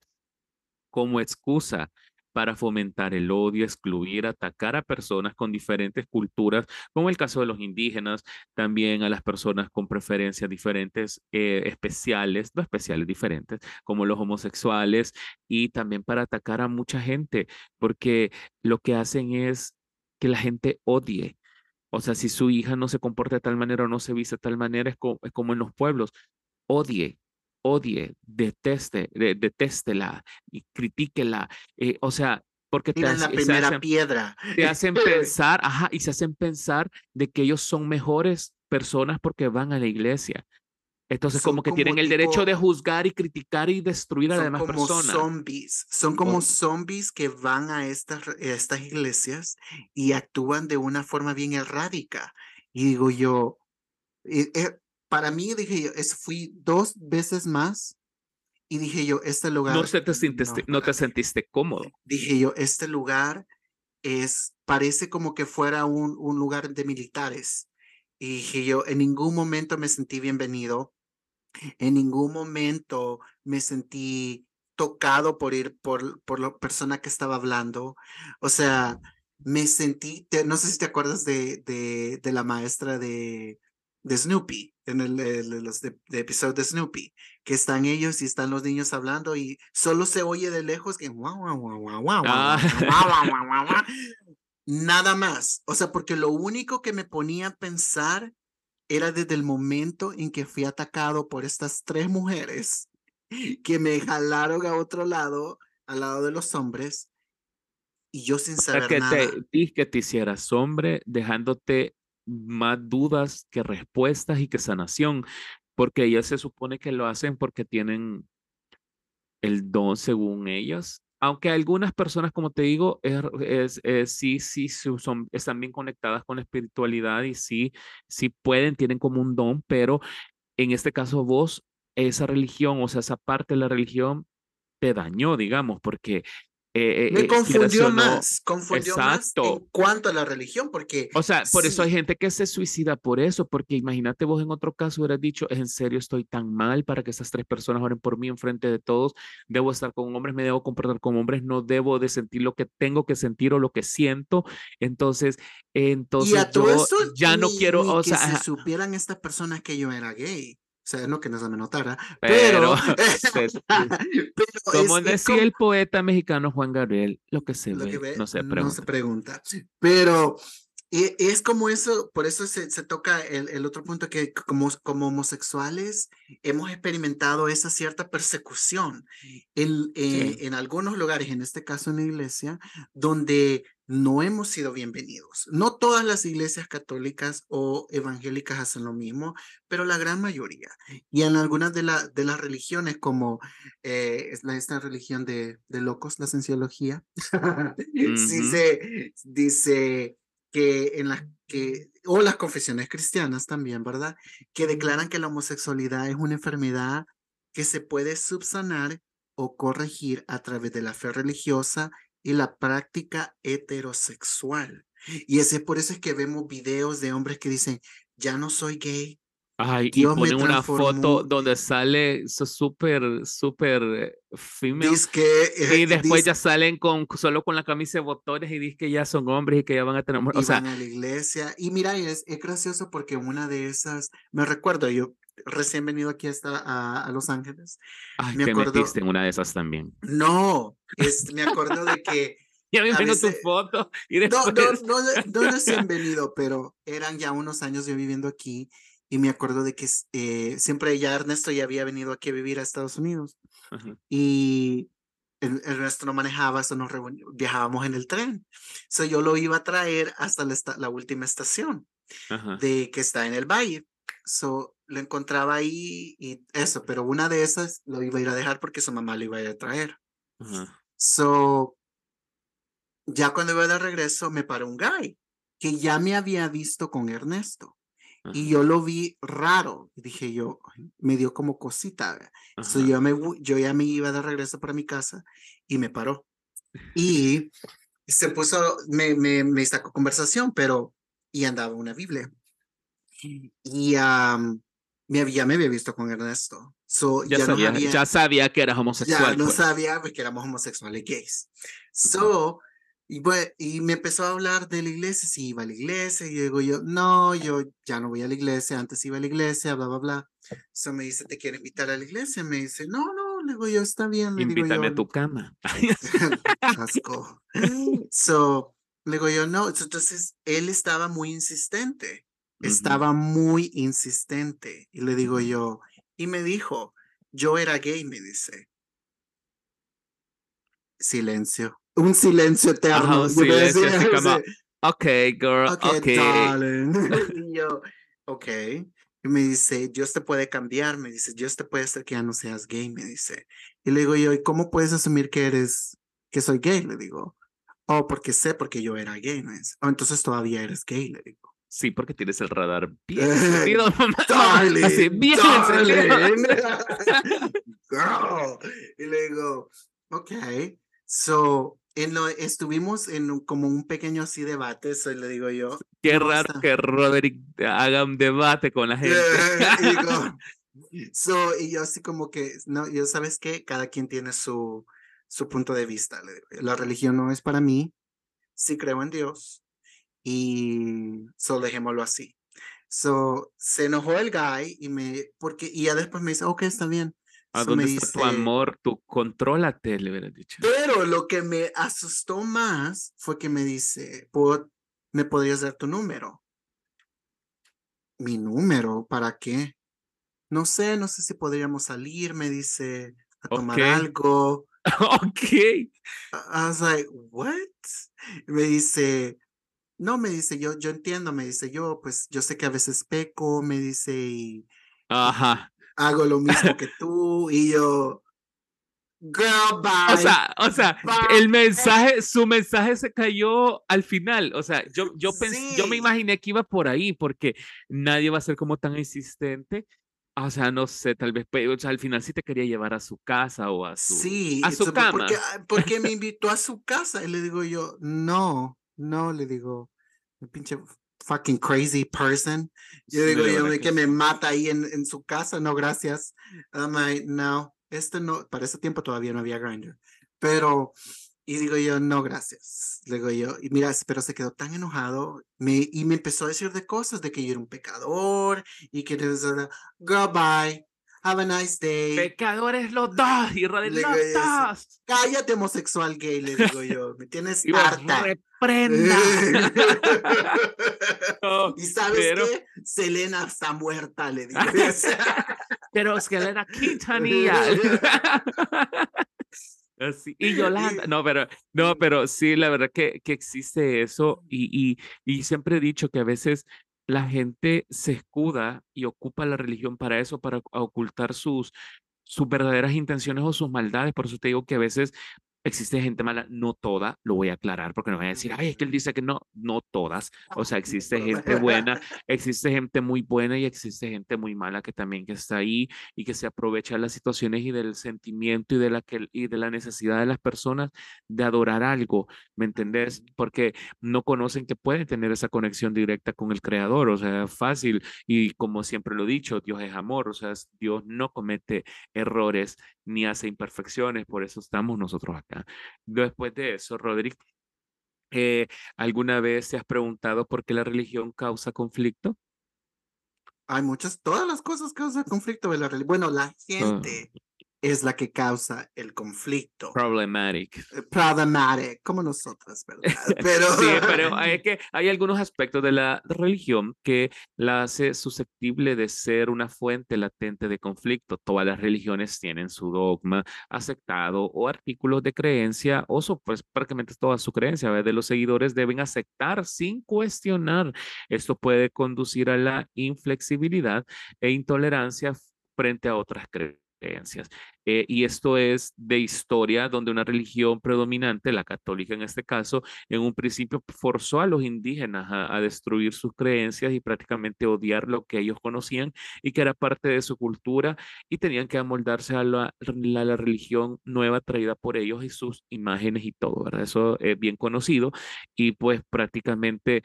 Speaker 2: como excusa para fomentar el odio, excluir, atacar a personas con diferentes culturas, como el caso de los indígenas, también a las personas con preferencias diferentes, eh, especiales, no especiales, diferentes, como los homosexuales, y también para atacar a mucha gente, porque lo que hacen es que la gente odie. O sea, si su hija no se comporta de tal manera o no se viste de tal manera, es, co- es como en los pueblos. Odie, odie, deteste, de- detéstela y critíquela. eh, o sea, porque te,
Speaker 1: la
Speaker 2: se
Speaker 1: primera
Speaker 2: hacen,
Speaker 1: piedra.
Speaker 2: te hacen pensar, ajá, y se hacen pensar de que ellos son mejores personas porque van a la iglesia. Entonces,
Speaker 1: Son
Speaker 2: como que
Speaker 1: como
Speaker 2: tienen el derecho de juzgar y criticar y destruir a las
Speaker 1: Son
Speaker 2: demás
Speaker 1: como
Speaker 2: personas.
Speaker 1: zombies, son como zombies que van a estas, a estas iglesias y actúan de una forma bien errática. Y digo yo, eh, eh, para mí dije yo, es, fui dos veces más y dije yo, este lugar,
Speaker 2: No, se te sentiste, no, te
Speaker 1: espérate.
Speaker 2: sentiste cómodo.
Speaker 1: dije yo, este lugar es, parece como que fuera un, un lugar de militares. Y dije yo, en ningún momento me sentí bienvenido, en ningún momento me sentí tocado por ir por, por la persona que estaba hablando. O sea, me sentí, te- no sé si te acuerdas de, de, de la maestra de, de Snoopy, en el, el- los de, de episodio de Snoopy, que están ellos y están los niños hablando y solo se oye de lejos que guau, guau, guau, guau, guau,
Speaker 2: Ah.
Speaker 1: guau, guau. Nada más. O sea, porque lo único que me ponía a pensar era desde el momento en que fui atacado por estas tres mujeres que me jalaron a otro lado, al lado de los hombres, y yo sin saber
Speaker 2: que
Speaker 1: nada.
Speaker 2: te, que te hicieras hombre, dejándote más dudas que respuestas y que sanación, porque ellas se supone que lo hacen porque tienen el don, según ellas, aunque algunas personas, como te digo, es, es, sí, sí, son, están bien conectadas con la espiritualidad y sí, sí pueden, tienen como un don, pero en este caso vos, esa religión, o sea, esa parte de la religión te dañó, digamos, porque
Speaker 1: eh, Me eh, confundió más, confundió más en cuanto a la religión, porque...
Speaker 2: O sea, por eso hay gente que se suicida por eso, porque imagínate vos en otro caso hubieras dicho, es en serio, estoy tan mal para que esas tres personas oren por mí en frente de todos, debo estar con hombres, me debo comportar con hombres, no debo de sentir lo que tengo que sentir o lo que siento, entonces, entonces yo ya no quiero, o
Speaker 1: sea... Que se supieran estas personas que yo era gay. O sea, no que no se me notara, pero,
Speaker 2: como decía el poeta mexicano Juan Gabriel, lo que se ve, no se pregunta.
Speaker 1: No se pregunta. Pero e, es como eso, por eso se, se toca el, el, otro punto que como, como homosexuales hemos experimentado esa cierta persecución en, eh, en algunos lugares, en este caso en la iglesia, donde no hemos sido bienvenidos. No todas las iglesias católicas o evangélicas hacen lo mismo, pero la gran mayoría. Y en algunas de, la, de las religiones, como eh, esta religión de, de locos, la cienciología, sí dice que en las que, o las confesiones cristianas también, ¿verdad? Que declaran que la homosexualidad es una enfermedad que se puede subsanar o corregir a través de la fe religiosa y la práctica heterosexual. Y ese por eso es que vemos videos de hombres que dicen, ya no soy gay.
Speaker 2: Ay, y ponen una foto donde sale súper, súper eh, female.
Speaker 1: Que,
Speaker 2: y después ya salen con solo con la camisa de botones y dicen que ya son hombres y que ya van a tener...
Speaker 1: O sea, van a la iglesia. Y mira, es, es gracioso porque una de esas, me recuerdo, yo recién venido aquí hasta a, a Los Ángeles.
Speaker 2: Ay, me te acuerdo, metiste en una de esas también.
Speaker 1: No, es, me acuerdo de que...
Speaker 2: ya me vino tu foto. Y después...
Speaker 1: No, no, no, no, recién venido, pero eran ya unos años yo viviendo aquí y me acuerdo de que eh, siempre ya Ernesto ya había venido aquí a vivir a Estados Unidos y Ernesto no manejaba, eso nos viajábamos en el tren. So yo lo iba a traer hasta la, la última estación de que está en el valle. So, lo encontraba ahí y eso, pero una de esas lo iba a ir a dejar porque su mamá lo iba a ir a traer. So, ya cuando iba de regreso me paró un guy que ya me había visto con Ernesto. Y yo lo vi raro. Dije yo, me dio como cosita. So, yo, me, yo ya me iba de regreso para mi casa y me paró. Y se puso, me, me, me sacó conversación, pero, y andaba una Biblia. Y me había, me había visto con Ernesto. So,
Speaker 2: ya, sabía, ya sabía que eras homosexual.
Speaker 1: Ya no pues. sabía que éramos homosexuales gays. So, y, bueno, y me empezó a hablar de la iglesia, si iba a la iglesia, y digo yo, no, yo ya no voy a la iglesia, antes iba a la iglesia, bla, bla, bla. So me dice, ¿te quiero invitar a la iglesia? Me dice, no, no, le digo yo, está bien. Le
Speaker 2: Invítame a tu cama.
Speaker 1: Asco. So, le digo yo, no. Entonces, él estaba muy insistente estaba muy insistente y le digo yo, y me dijo, yo era gay, me dice. Silencio. Un silencio eterno.
Speaker 2: silencio, ok, girl, ok.
Speaker 1: y yo, ok. Y me dice, Dios te puede cambiar, me dice, Dios te puede hacer que ya no seas gay, me dice. Y le digo yo, ¿y cómo puedes asumir que eres, que soy gay? Le digo, oh, porque sé porque yo era gay, me dice. Oh, entonces todavía eres gay, le digo.
Speaker 2: Sí, porque tienes el radar bien encendido, Así, bien
Speaker 1: Y le digo, ok. So, en lo, estuvimos en como un pequeño así debate, eso le digo yo.
Speaker 2: Qué raro que Roderick haga un debate con la gente.
Speaker 1: y, so, y yo así como que, no, yo sabes que cada quien tiene su, su punto de vista. La religión no es para mí. Sí creo en Dios y solo dejémoslo así. So, se enojó el guy y me, porque, y ya después me dice, ok, está bien.
Speaker 2: ¿A dónde está tu amor? Tu contrólate, le hubiera dicho.
Speaker 1: Pero lo que me asustó más fue que me dice, ¿me podrías dar tu número? ¿Mi número? ¿Para qué? No sé, no sé si podríamos salir, me dice, a tomar algo.
Speaker 2: ok.
Speaker 1: I was like, what? Me dice, no, me dice, yo, yo entiendo, me dice, yo, pues, yo sé que a veces peco, me dice, y
Speaker 2: Ajá.
Speaker 1: hago lo mismo que tú, y yo, Girl, bye.
Speaker 2: O sea, o sea, el mensaje, su mensaje se cayó al final. O sea, yo, yo pensé, yo me imaginé que iba por ahí, porque nadie va a ser como tan insistente. O sea, no sé, tal vez, o sea, al final sí te quería llevar a su casa o a su,
Speaker 1: sí,
Speaker 2: a su cama.
Speaker 1: Porque, ah, porque me invitó a su casa y le digo yo, no, no, le digo, pinche fucking crazy person. Yo digo, yo que, que me mata ahí en, en su casa, no, gracias. I'm like, no, este no, para ese tiempo todavía no había Grinder, pero, y digo yo, no, gracias. Le digo yo, y mira, pero se quedó tan enojado me, y me empezó a decir de cosas, de que yo era un pecador y que, goodbye. Have a nice day.
Speaker 2: Pecadores los dos y los dos.
Speaker 1: Cállate, homosexual gay, le digo yo. Me tienes harta.
Speaker 2: Reprenda.
Speaker 1: y sabes qué? Selena está muerta, le digo.
Speaker 2: pero Selena Quintanilla. Así, y Yolanda, no, pero, no, pero sí, la verdad que, que existe eso y, y, y siempre he dicho que a veces la gente se escuda y ocupa la religión para eso, para ocultar sus, sus verdaderas intenciones o sus maldades. Por eso te digo que a veces existe gente mala, no toda, lo voy a aclarar porque no voy a decir, ay, es que él dice que no, no todas. O sea, existe gente buena, existe gente muy buena y existe gente muy mala que también que está ahí y que se aprovecha de las situaciones y del sentimiento y de la, que, y de la necesidad de las personas de adorar algo, ¿me entendés? Porque no conocen que pueden tener esa conexión directa con el creador, o sea, fácil y como siempre lo he dicho, Dios es amor, o sea, Dios no comete errores ni hace imperfecciones, por eso estamos nosotros Después de eso, Rodrigo, eh, ¿alguna vez te has preguntado por qué la religión causa conflicto?
Speaker 1: Hay muchas, todas las cosas causan conflicto de la religión. Bueno, la ah. gente es la que causa el conflicto.
Speaker 2: Problematic.
Speaker 1: Eh, problematic, como nosotras, ¿verdad?
Speaker 2: Pero... sí, pero hay, que, hay algunos aspectos de la religión que la hace susceptible de ser una fuente latente de conflicto. Todas las religiones tienen su dogma aceptado o artículos de creencia o pues prácticamente toda su creencia de los seguidores deben aceptar sin cuestionar. Esto puede conducir a la inflexibilidad e intolerancia frente a otras creencias creencias. Eh, y esto es de historia donde una religión predominante, la católica en este caso, en un principio forzó a los indígenas a, destruir sus creencias y prácticamente odiar lo que ellos conocían y que era parte de su cultura y tenían que amoldarse a la, la religión nueva traída por ellos y sus imágenes y todo, ¿verdad? Eso es bien conocido y pues prácticamente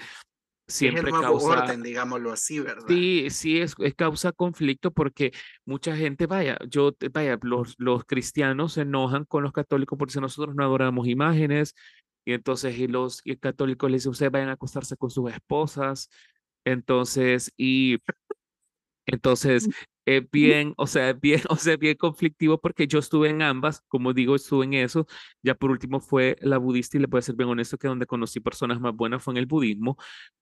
Speaker 2: siempre
Speaker 1: es
Speaker 2: causa
Speaker 1: orden, digámoslo así, ¿verdad?
Speaker 2: Sí, sí, es, es, causa conflicto porque mucha gente, vaya, yo, vaya, los, los cristianos se enojan con los católicos porque nosotros no adoramos imágenes y entonces y los católicos les dicen, ustedes vayan a acostarse con sus esposas, entonces, y entonces es bien, o sea, bien, o sea, bien conflictivo porque yo estuve en ambas, como digo, estuve en eso. Ya por último fue la budista y le puedo ser bien honesto que donde conocí personas más buenas fue en el budismo,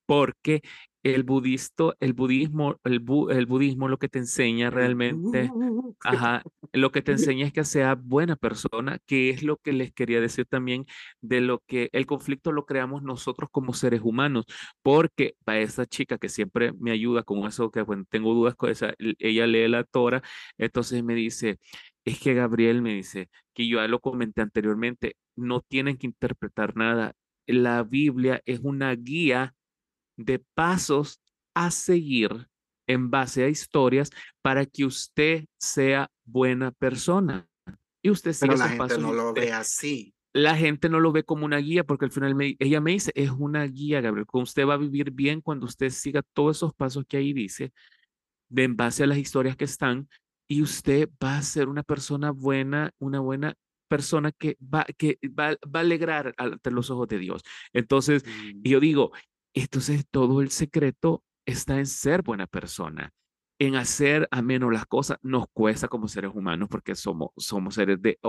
Speaker 2: porque el budismo, el budismo, el, el budismo lo que te enseña realmente, ajá, lo que te enseña es que sea buena persona, que es lo que les quería decir también de lo que el conflicto lo creamos nosotros como seres humanos, porque para esa chica que siempre me ayuda con eso, que bueno, tengo dudas con esa, ella lee la Torah, entonces me dice, es que Gabriel me dice, que yo ya lo comenté anteriormente, no tienen que interpretar nada. La Biblia es una guía de pasos a seguir en base a historias para que usted sea buena persona. Y usted sigue
Speaker 1: Pero la gente no lo ve así.
Speaker 2: La gente no lo ve como una guía porque al final ella me dice, es una guía, Gabriel, con usted va a vivir bien cuando usted siga todos esos pasos que ahí dice, de en base a las historias que están, y usted va a ser una persona buena, una buena persona que va, que va, va a alegrar ante los ojos de Dios. Entonces, mm. yo digo, entonces todo el secreto está en ser buena persona, en hacer a menos las cosas. Nos cuesta como seres humanos porque somos, somos seres de,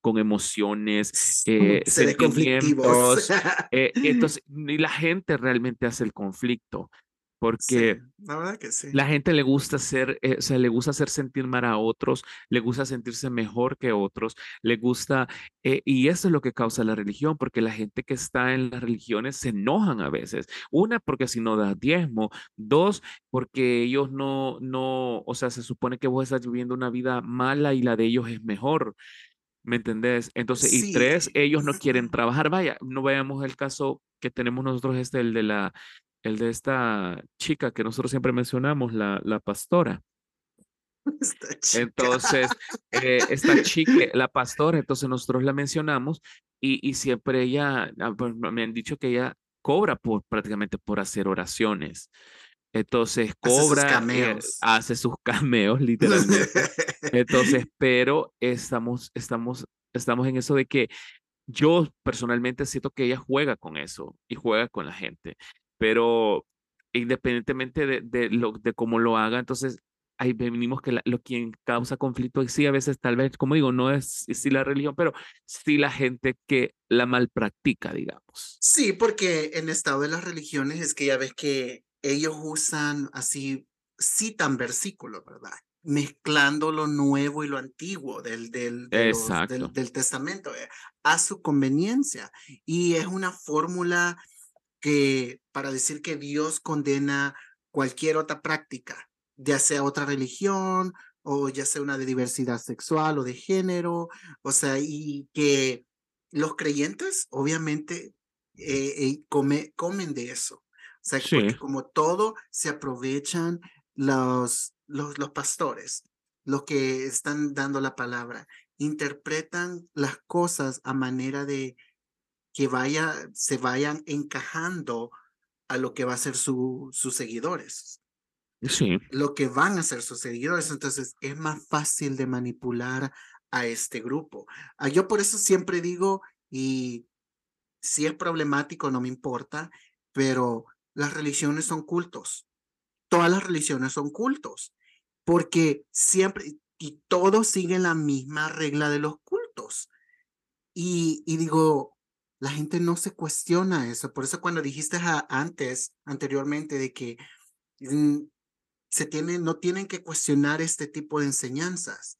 Speaker 2: con emociones, eh, sentimientos. eh, entonces, y la gente realmente hace el conflicto porque
Speaker 1: la, verdad que sí.
Speaker 2: la gente le gusta hacer, eh, o sea, le gusta hacer sentir mal a otros, le gusta sentirse mejor que otros, le gusta, eh, y eso es lo que causa la religión, porque la gente que está en las religiones se enojan a veces. Una, porque si no da diezmo. Dos, porque ellos no, no, o sea, se supone que vos estás viviendo una vida mala y la de ellos es mejor. ¿Me entendés? Entonces, y tres, ellos no quieren trabajar. Vaya, no veamos el caso que tenemos nosotros, este, el de la, el de esta chica que nosotros siempre mencionamos, la, la pastora. Entonces, eh, esta chica, la pastora, entonces nosotros la mencionamos y, y siempre ella, ah, pues, me han dicho que ella cobra por prácticamente por hacer oraciones. Entonces cobra, eh, hace sus cameos, literalmente. Entonces, pero estamos, estamos, estamos en eso de que yo personalmente siento que ella juega con eso y juega con la gente, pero independientemente de, de, lo, de cómo lo haga, entonces ahí venimos que lo quien causa conflicto, sí, a veces tal vez, como digo, no es sí la religión, pero sí la gente que la mal practica, digamos.
Speaker 1: Sí, porque en estado de las religiones es que ya ves que ellos usan así, citan versículos, ¿verdad? Mezclando lo nuevo y lo antiguo del, del, del, del testamento eh, a su conveniencia. Y es una fórmula que para decir que Dios condena cualquier otra práctica ya sea otra religión o ya sea una de diversidad sexual o de género, o sea, y que los creyentes obviamente eh, eh, come, comen de eso. O sea, porque como todo se aprovechan los, los, los pastores, los que están dando la palabra, interpretan las cosas a manera de que vaya, se vayan encajando a lo que va a ser su, sus seguidores lo que van a ser sus seguidores. Entonces es más fácil de manipular a este grupo. Ah, yo por eso siempre digo, y si es problemático, no me importa, pero las religiones son cultos. Todas las religiones son cultos, porque siempre, y todos siguen la misma regla de los cultos. Y, y digo, la gente no se cuestiona eso. Por eso cuando dijiste antes, anteriormente, de que mm, se tienen, no tienen que cuestionar este tipo de enseñanzas.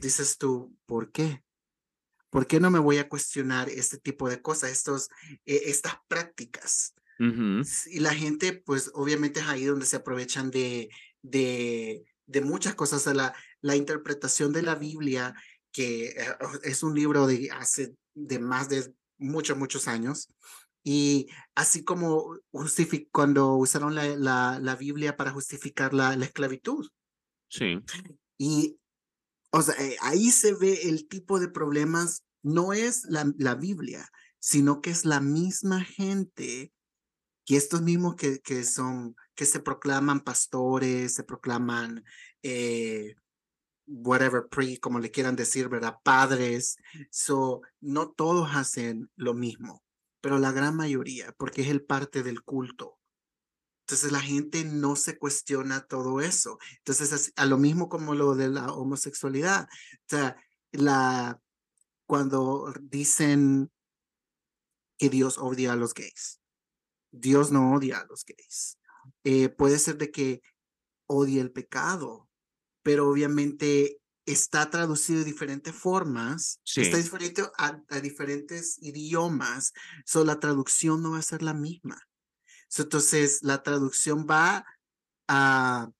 Speaker 1: Dices tú, ¿por qué? ¿Por qué no me voy a cuestionar este tipo de cosas, estos, e, estas prácticas? Y la gente, pues obviamente es ahí donde se aprovechan de, de, de muchas cosas. La, la interpretación de la Biblia, que eh, es un libro de hace de más de muchos, muchos años, y así como cuando usaron la, la, la, Biblia para justificar la, la esclavitud.
Speaker 2: Sí.
Speaker 1: Y, o sea, eh, ahí se ve el tipo de problemas, no es la, la Biblia, sino que es la misma gente que estos mismos que, que son, que se proclaman pastores, se proclaman, eh, whatever, pre, como le quieran decir, ¿verdad? Padres. So, no todos hacen lo mismo pero la gran mayoría, porque es el parte del culto. Entonces la gente no se cuestiona todo eso. Entonces, a lo mismo como lo de la homosexualidad. O sea, la, cuando dicen que Dios odia a los gays, Dios no odia a los gays. Eh, puede ser de que odie el pecado, pero obviamente está traducido de diferentes formas, está diferente a, diferentes idiomas, so la traducción no va a ser la misma. entonces, la traducción va a,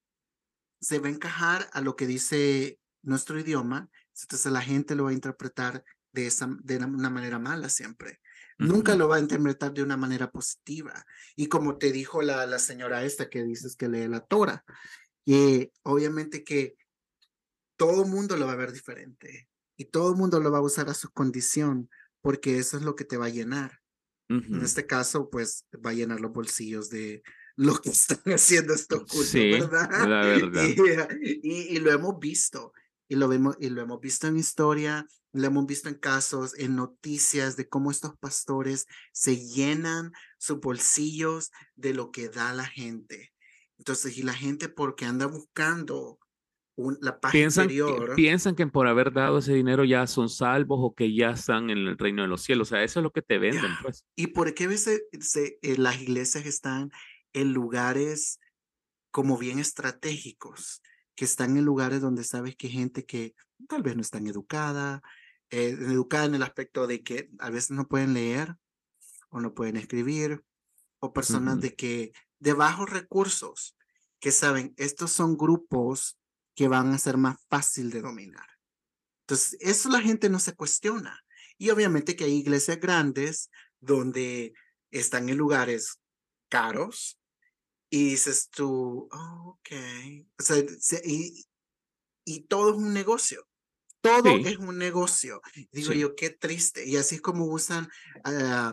Speaker 1: se va a encajar a lo que dice nuestro idioma, entonces la gente lo va a interpretar de, esa, de una manera mala siempre. Nunca lo va a interpretar de una manera positiva. Y como te dijo la, la señora esta que dices que lee la Torah, y obviamente que todo el mundo lo va a ver diferente y todo el mundo lo va a usar a su condición porque eso es lo que te va a llenar. En este caso, pues va a llenar los bolsillos de lo que están haciendo estos cultos, ¿verdad?
Speaker 2: La verdad.
Speaker 1: Y, y, lo hemos visto, y lo, vemos, y lo hemos visto en historia, lo hemos visto en casos, en noticias de cómo estos pastores se llenan sus bolsillos de lo que da la gente. Entonces, y la gente porque anda buscando la paz
Speaker 2: piensan, Piensan que por haber dado ese dinero ya son salvos o que ya están en el reino de los cielos. O sea, eso es lo que te venden, pues.
Speaker 1: ¿Y por qué veces se, eh, las iglesias están en lugares como bien estratégicos? Que están en lugares donde sabes que gente que tal vez no están educada, eh, educada en el aspecto de que a veces no pueden leer o no pueden escribir, o personas de que de bajos recursos, que saben, estos son grupos que van a ser más fácil de dominar. Entonces, eso la gente no se cuestiona. Y obviamente que hay iglesias grandes donde están en lugares caros y dices tú, oh, ok. O sea, y, y todo es un negocio. Todo es un negocio. Digo yo, qué triste. Y así es como usan uh,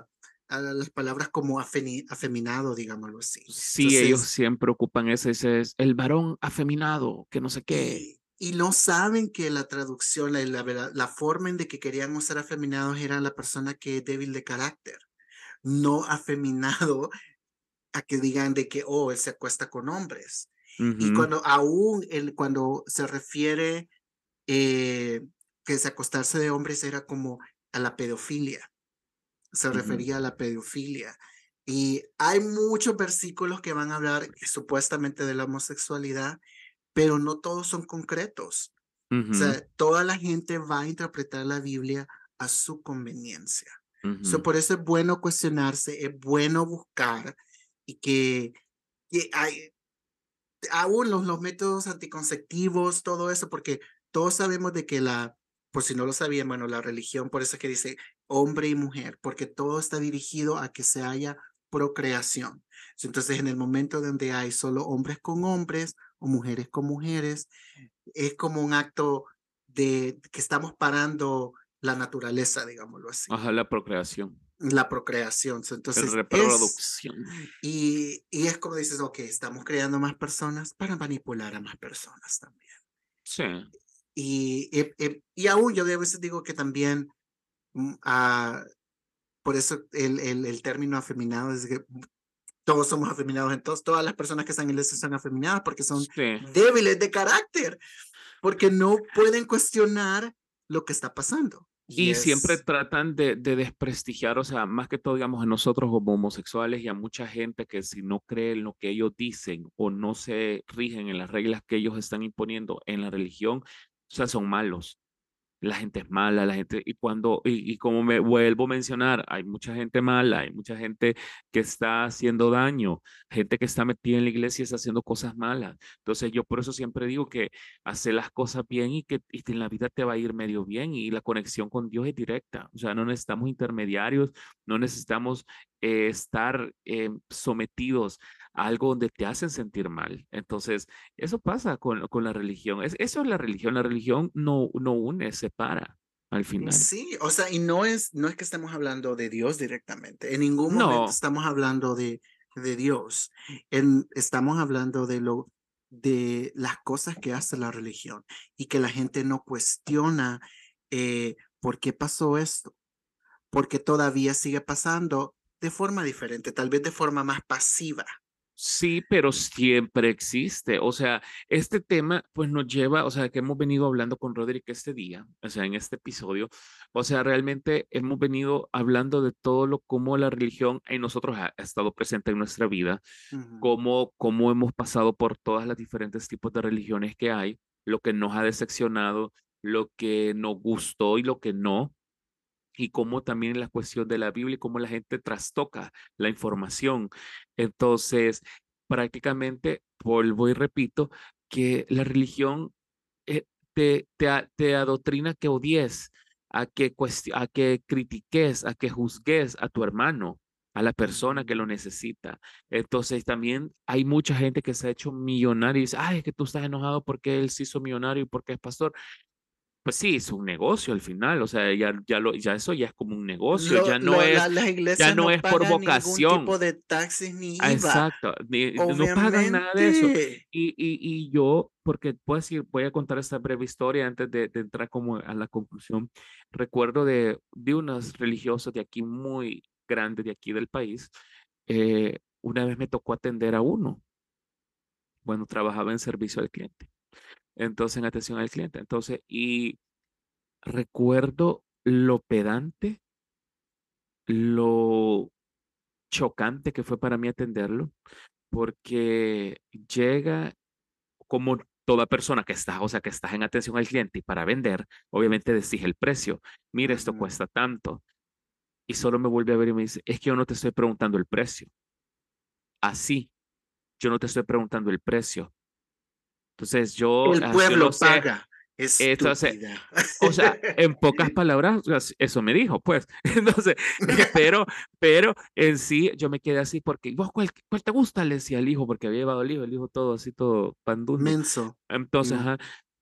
Speaker 1: las palabras como afeminado, digámoslo así.
Speaker 2: Sí, ellos siempre ocupan ese, ese es el varón afeminado, que no sé qué.
Speaker 1: Y, no saben que la traducción, la, la, la, forma en de que querían usar afeminados era la persona que es débil de carácter, no afeminado a que digan de que, oh, él se acuesta con hombres. Y cuando aún él, cuando se refiere eh, que se acostarse de hombres era como a la pedofilia, se refería a la pedofilia. Y hay muchos versículos que van a hablar supuestamente de la homosexualidad, pero no todos son concretos. O sea, toda la gente va a interpretar la Biblia a su conveniencia. por eso es bueno cuestionarse, es bueno buscar y que, que hay, aún los, los métodos anticonceptivos, todo eso, porque todos sabemos de que la, por si no lo sabían, bueno, la religión, por eso es que dice hombre y mujer, porque todo está dirigido a que se haya procreación. Entonces, en el momento donde hay solo hombres con hombres o mujeres con mujeres, es como un acto de que estamos parando la naturaleza, digámoslo así.
Speaker 2: Ajá, la procreación.
Speaker 1: La procreación. Entonces,
Speaker 2: reproducción.
Speaker 1: y, y es como dices, ok, estamos creando más personas para manipular a más personas también.
Speaker 2: Sí.
Speaker 1: Y, y, y aún yo a veces digo que también, mm, ah, por eso el, el, el, término afeminado es que todos somos afeminados, entonces todas las personas que están en iglesia son afeminadas porque son débiles de carácter, porque no pueden cuestionar lo que está pasando.
Speaker 2: Y, siempre tratan de, de, desprestigiar, o sea, más que todo, digamos, a nosotros como homosexuales y a mucha gente que si no cree en lo que ellos dicen o no se rigen en las reglas que ellos están imponiendo en la religión, o sea, son malos la gente es mala, la gente, y cuando, y, como me vuelvo a mencionar, hay mucha gente mala, hay mucha gente que está haciendo daño, gente que está metida en la iglesia y está haciendo cosas malas. Entonces yo por eso siempre digo que hacer las cosas bien y que en la vida te va a ir medio bien y la conexión con Dios es directa. O sea, no necesitamos intermediarios, no necesitamos eh, estar eh, sometidos algo donde te hacen sentir mal. Entonces, eso pasa con, con la religión. Es, eso es la religión. La religión no, no une, separa al final.
Speaker 1: Sí, o sea, y no es, no es que estemos hablando de Dios directamente. En ningún momento estamos hablando de, de Dios. En, estamos hablando de lo de las cosas que hace la religión y que la gente no cuestiona eh, por qué pasó esto, porque todavía sigue pasando de forma diferente, tal vez de forma más pasiva.
Speaker 2: Sí, pero siempre existe. O sea, este tema pues nos lleva, o sea, que hemos venido hablando con Roderick este día, o sea, en este episodio, o sea, realmente hemos venido hablando de todo lo como la religión en nosotros ha, estado presente en nuestra vida, cómo, cómo hemos pasado por todas las diferentes tipos de religiones que hay, lo que nos ha decepcionado, lo que nos gustó y lo que no, y cómo también la cuestión de la Biblia y cómo la gente trastoca la información. Entonces, prácticamente, vuelvo y repito, que la religión eh, te, te, te, adoctrina que odies, a que, a que critiques, a que juzgues a tu hermano, a la persona que lo necesita. Entonces también hay mucha gente que se ha hecho millonario y dice, ay, es que tú estás enojado porque él se hizo millonario y porque es pastor pues sí, es un negocio al final, o sea, ya, ya, lo, ya eso ya es como un negocio, ya no es, ya no, es por vocación.
Speaker 1: tipo de taxis ni
Speaker 2: IVA. Exacto, no pagan nada de eso. Y, y, y yo, porque puedo decir, voy a contar esta breve historia antes de, de entrar como a la conclusión. Recuerdo de, de unas religiosas de aquí muy grandes, de aquí del país, eh, una vez me tocó atender a uno. Bueno, trabajaba en servicio al cliente entonces en atención al cliente. Entonces, y recuerdo lo pedante, lo chocante que fue para mí atenderlo, porque llega como toda persona que está, o sea, que estás en atención al cliente y para vender, obviamente decís el precio. Mira, esto cuesta tanto. Y solo me vuelve a ver y me dice, es que yo no te estoy preguntando el precio. Así, yo no te estoy preguntando el precio. Entonces yo...
Speaker 1: El pueblo paga. Estúpida.
Speaker 2: o sea, en pocas palabras, eso me dijo, pues. Entonces, pero, pero en sí, yo me quedé así porque, ¿vos cuál, cuál te gusta? Le decía al hijo, porque había llevado el hijo, el hijo todo así, todo pandundo.
Speaker 1: Menso.
Speaker 2: Entonces, ajá,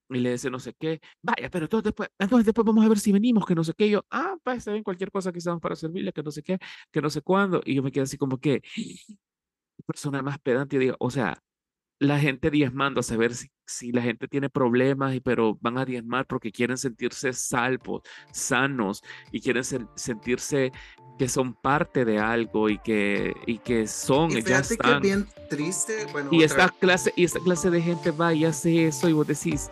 Speaker 2: y le dice no sé qué, vaya, pero entonces después, entonces después vamos a ver si venimos, que no sé qué, y yo, ah, pues está bien, cualquier cosa que estamos para servirle, que no sé qué, que no sé cuándo, y yo me quedé así como que, persona más pedante, digo, o sea, la gente diezmando a saber si, si la gente tiene problemas, y, pero van a diezmar porque quieren sentirse salvos, sanos, y quieren sentirse que son parte de algo y que, y que son,
Speaker 1: y
Speaker 2: ya están.
Speaker 1: Que bien triste. Bueno,
Speaker 2: y, esta clase, y esta clase de gente va y hace eso y vos decís,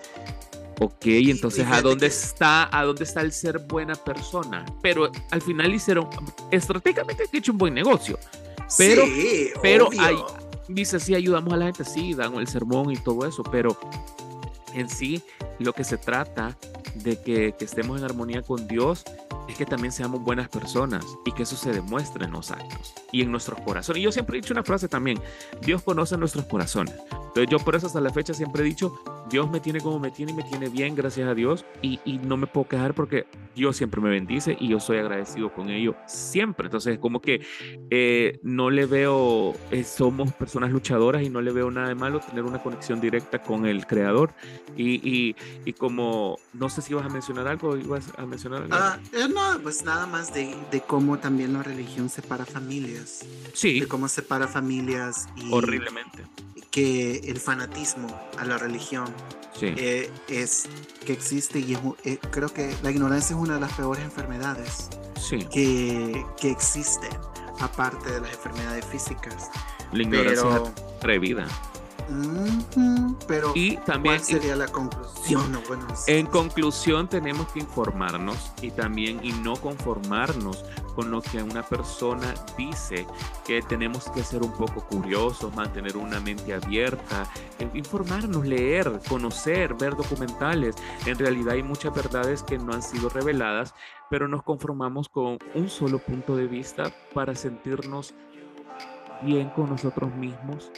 Speaker 2: ok, entonces ¿a dónde está, a dónde está el ser buena persona? Pero al final hicieron, estratégicamente han hecho un buen negocio. Pero,
Speaker 1: sí,
Speaker 2: pero hay, dice, sí, ayudamos a la gente, sí, dan el sermón y todo eso, pero en sí lo que se trata de que, que estemos en armonía con Dios es que también seamos buenas personas y que eso se demuestre en los actos y en nuestros corazones. Y yo siempre he dicho una frase también, Dios conoce nuestros corazones. Entonces yo por eso hasta la fecha siempre he dicho, Dios me tiene como me tiene y me tiene bien, gracias a Dios, y, y no me puedo quejar porque Dios siempre me bendice y yo soy agradecido con ello siempre. Entonces como que eh, no le veo, eh, somos personas luchadoras y no le veo nada de malo tener una conexión directa con el Creador. Y, y, y como, no sé si vas a mencionar algo, ibas a mencionar algo.
Speaker 1: Ah, eh, no, pues nada más de, de, cómo también la religión separa familias.
Speaker 2: Sí.
Speaker 1: De cómo separa familias. Y
Speaker 2: Horriblemente.
Speaker 1: Que el fanatismo a la religión
Speaker 2: sí.
Speaker 1: eh, es que existe y es, eh, creo que la ignorancia es una de las peores enfermedades
Speaker 2: sí.
Speaker 1: que, que existen, aparte de las enfermedades físicas.
Speaker 2: La ignorancia Pero, es atrevida.
Speaker 1: Pero
Speaker 2: y también
Speaker 1: ¿cuál sería la conclusión? No, bueno,
Speaker 2: en conclusión tenemos que informarnos y también y no conformarnos con lo que una persona dice que tenemos que ser un poco curiosos, mantener una mente abierta, informarnos, leer, conocer, ver documentales. En realidad hay muchas verdades que no han sido reveladas, pero nos conformamos con un solo punto de vista para sentirnos bien con nosotros mismos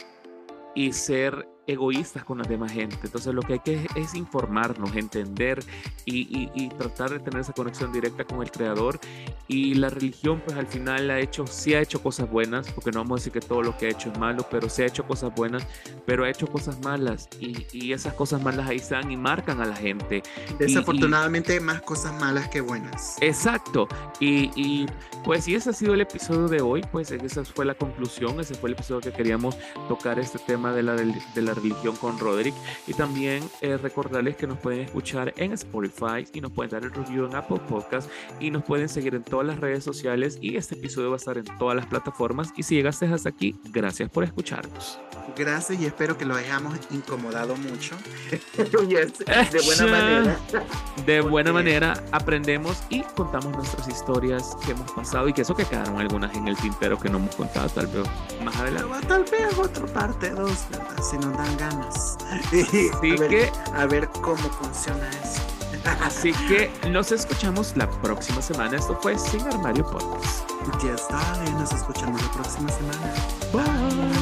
Speaker 2: y ser egoístas con la demás gente. Entonces lo que hay que es informarnos, entender y, y, y, tratar de tener esa conexión directa con el creador. Y la religión pues al final ha hecho, sí ha hecho cosas buenas, porque no vamos a decir que todo lo que ha hecho es malo, pero sí ha hecho cosas buenas, pero ha hecho cosas malas y, y esas cosas malas ahí están y marcan a la gente.
Speaker 1: Desafortunadamente más cosas malas que buenas.
Speaker 2: Exacto. Y, pues si ese ha sido el episodio de hoy, pues esa fue la conclusión, ese fue el episodio que queríamos tocar este tema de la, de la religión con Roderick. Y también eh, recordarles que nos pueden escuchar en Spotify y nos pueden dar el review en Apple Podcast y nos pueden seguir en todas las redes sociales. Y este episodio va a estar en todas las plataformas. Y si llegaste hasta aquí, gracias por escucharnos.
Speaker 1: Gracias y espero que lo hayamos incomodado mucho. de buena manera.
Speaker 2: De buena manera aprendemos y contamos nuestras historias que hemos pasado y que eso que quedaron algunas en el tintero que no hemos contado tal vez más adelante.
Speaker 1: Pero, tal vez otra parte dos, ¿verdad? Si nos dan ganas.
Speaker 2: Así
Speaker 1: a ver,
Speaker 2: que
Speaker 1: a ver cómo funciona eso.
Speaker 2: Así que nos escuchamos la próxima semana. Esto fue Sin Armario Podcast.
Speaker 1: Ya está, nos escuchamos la próxima semana.
Speaker 2: Bye.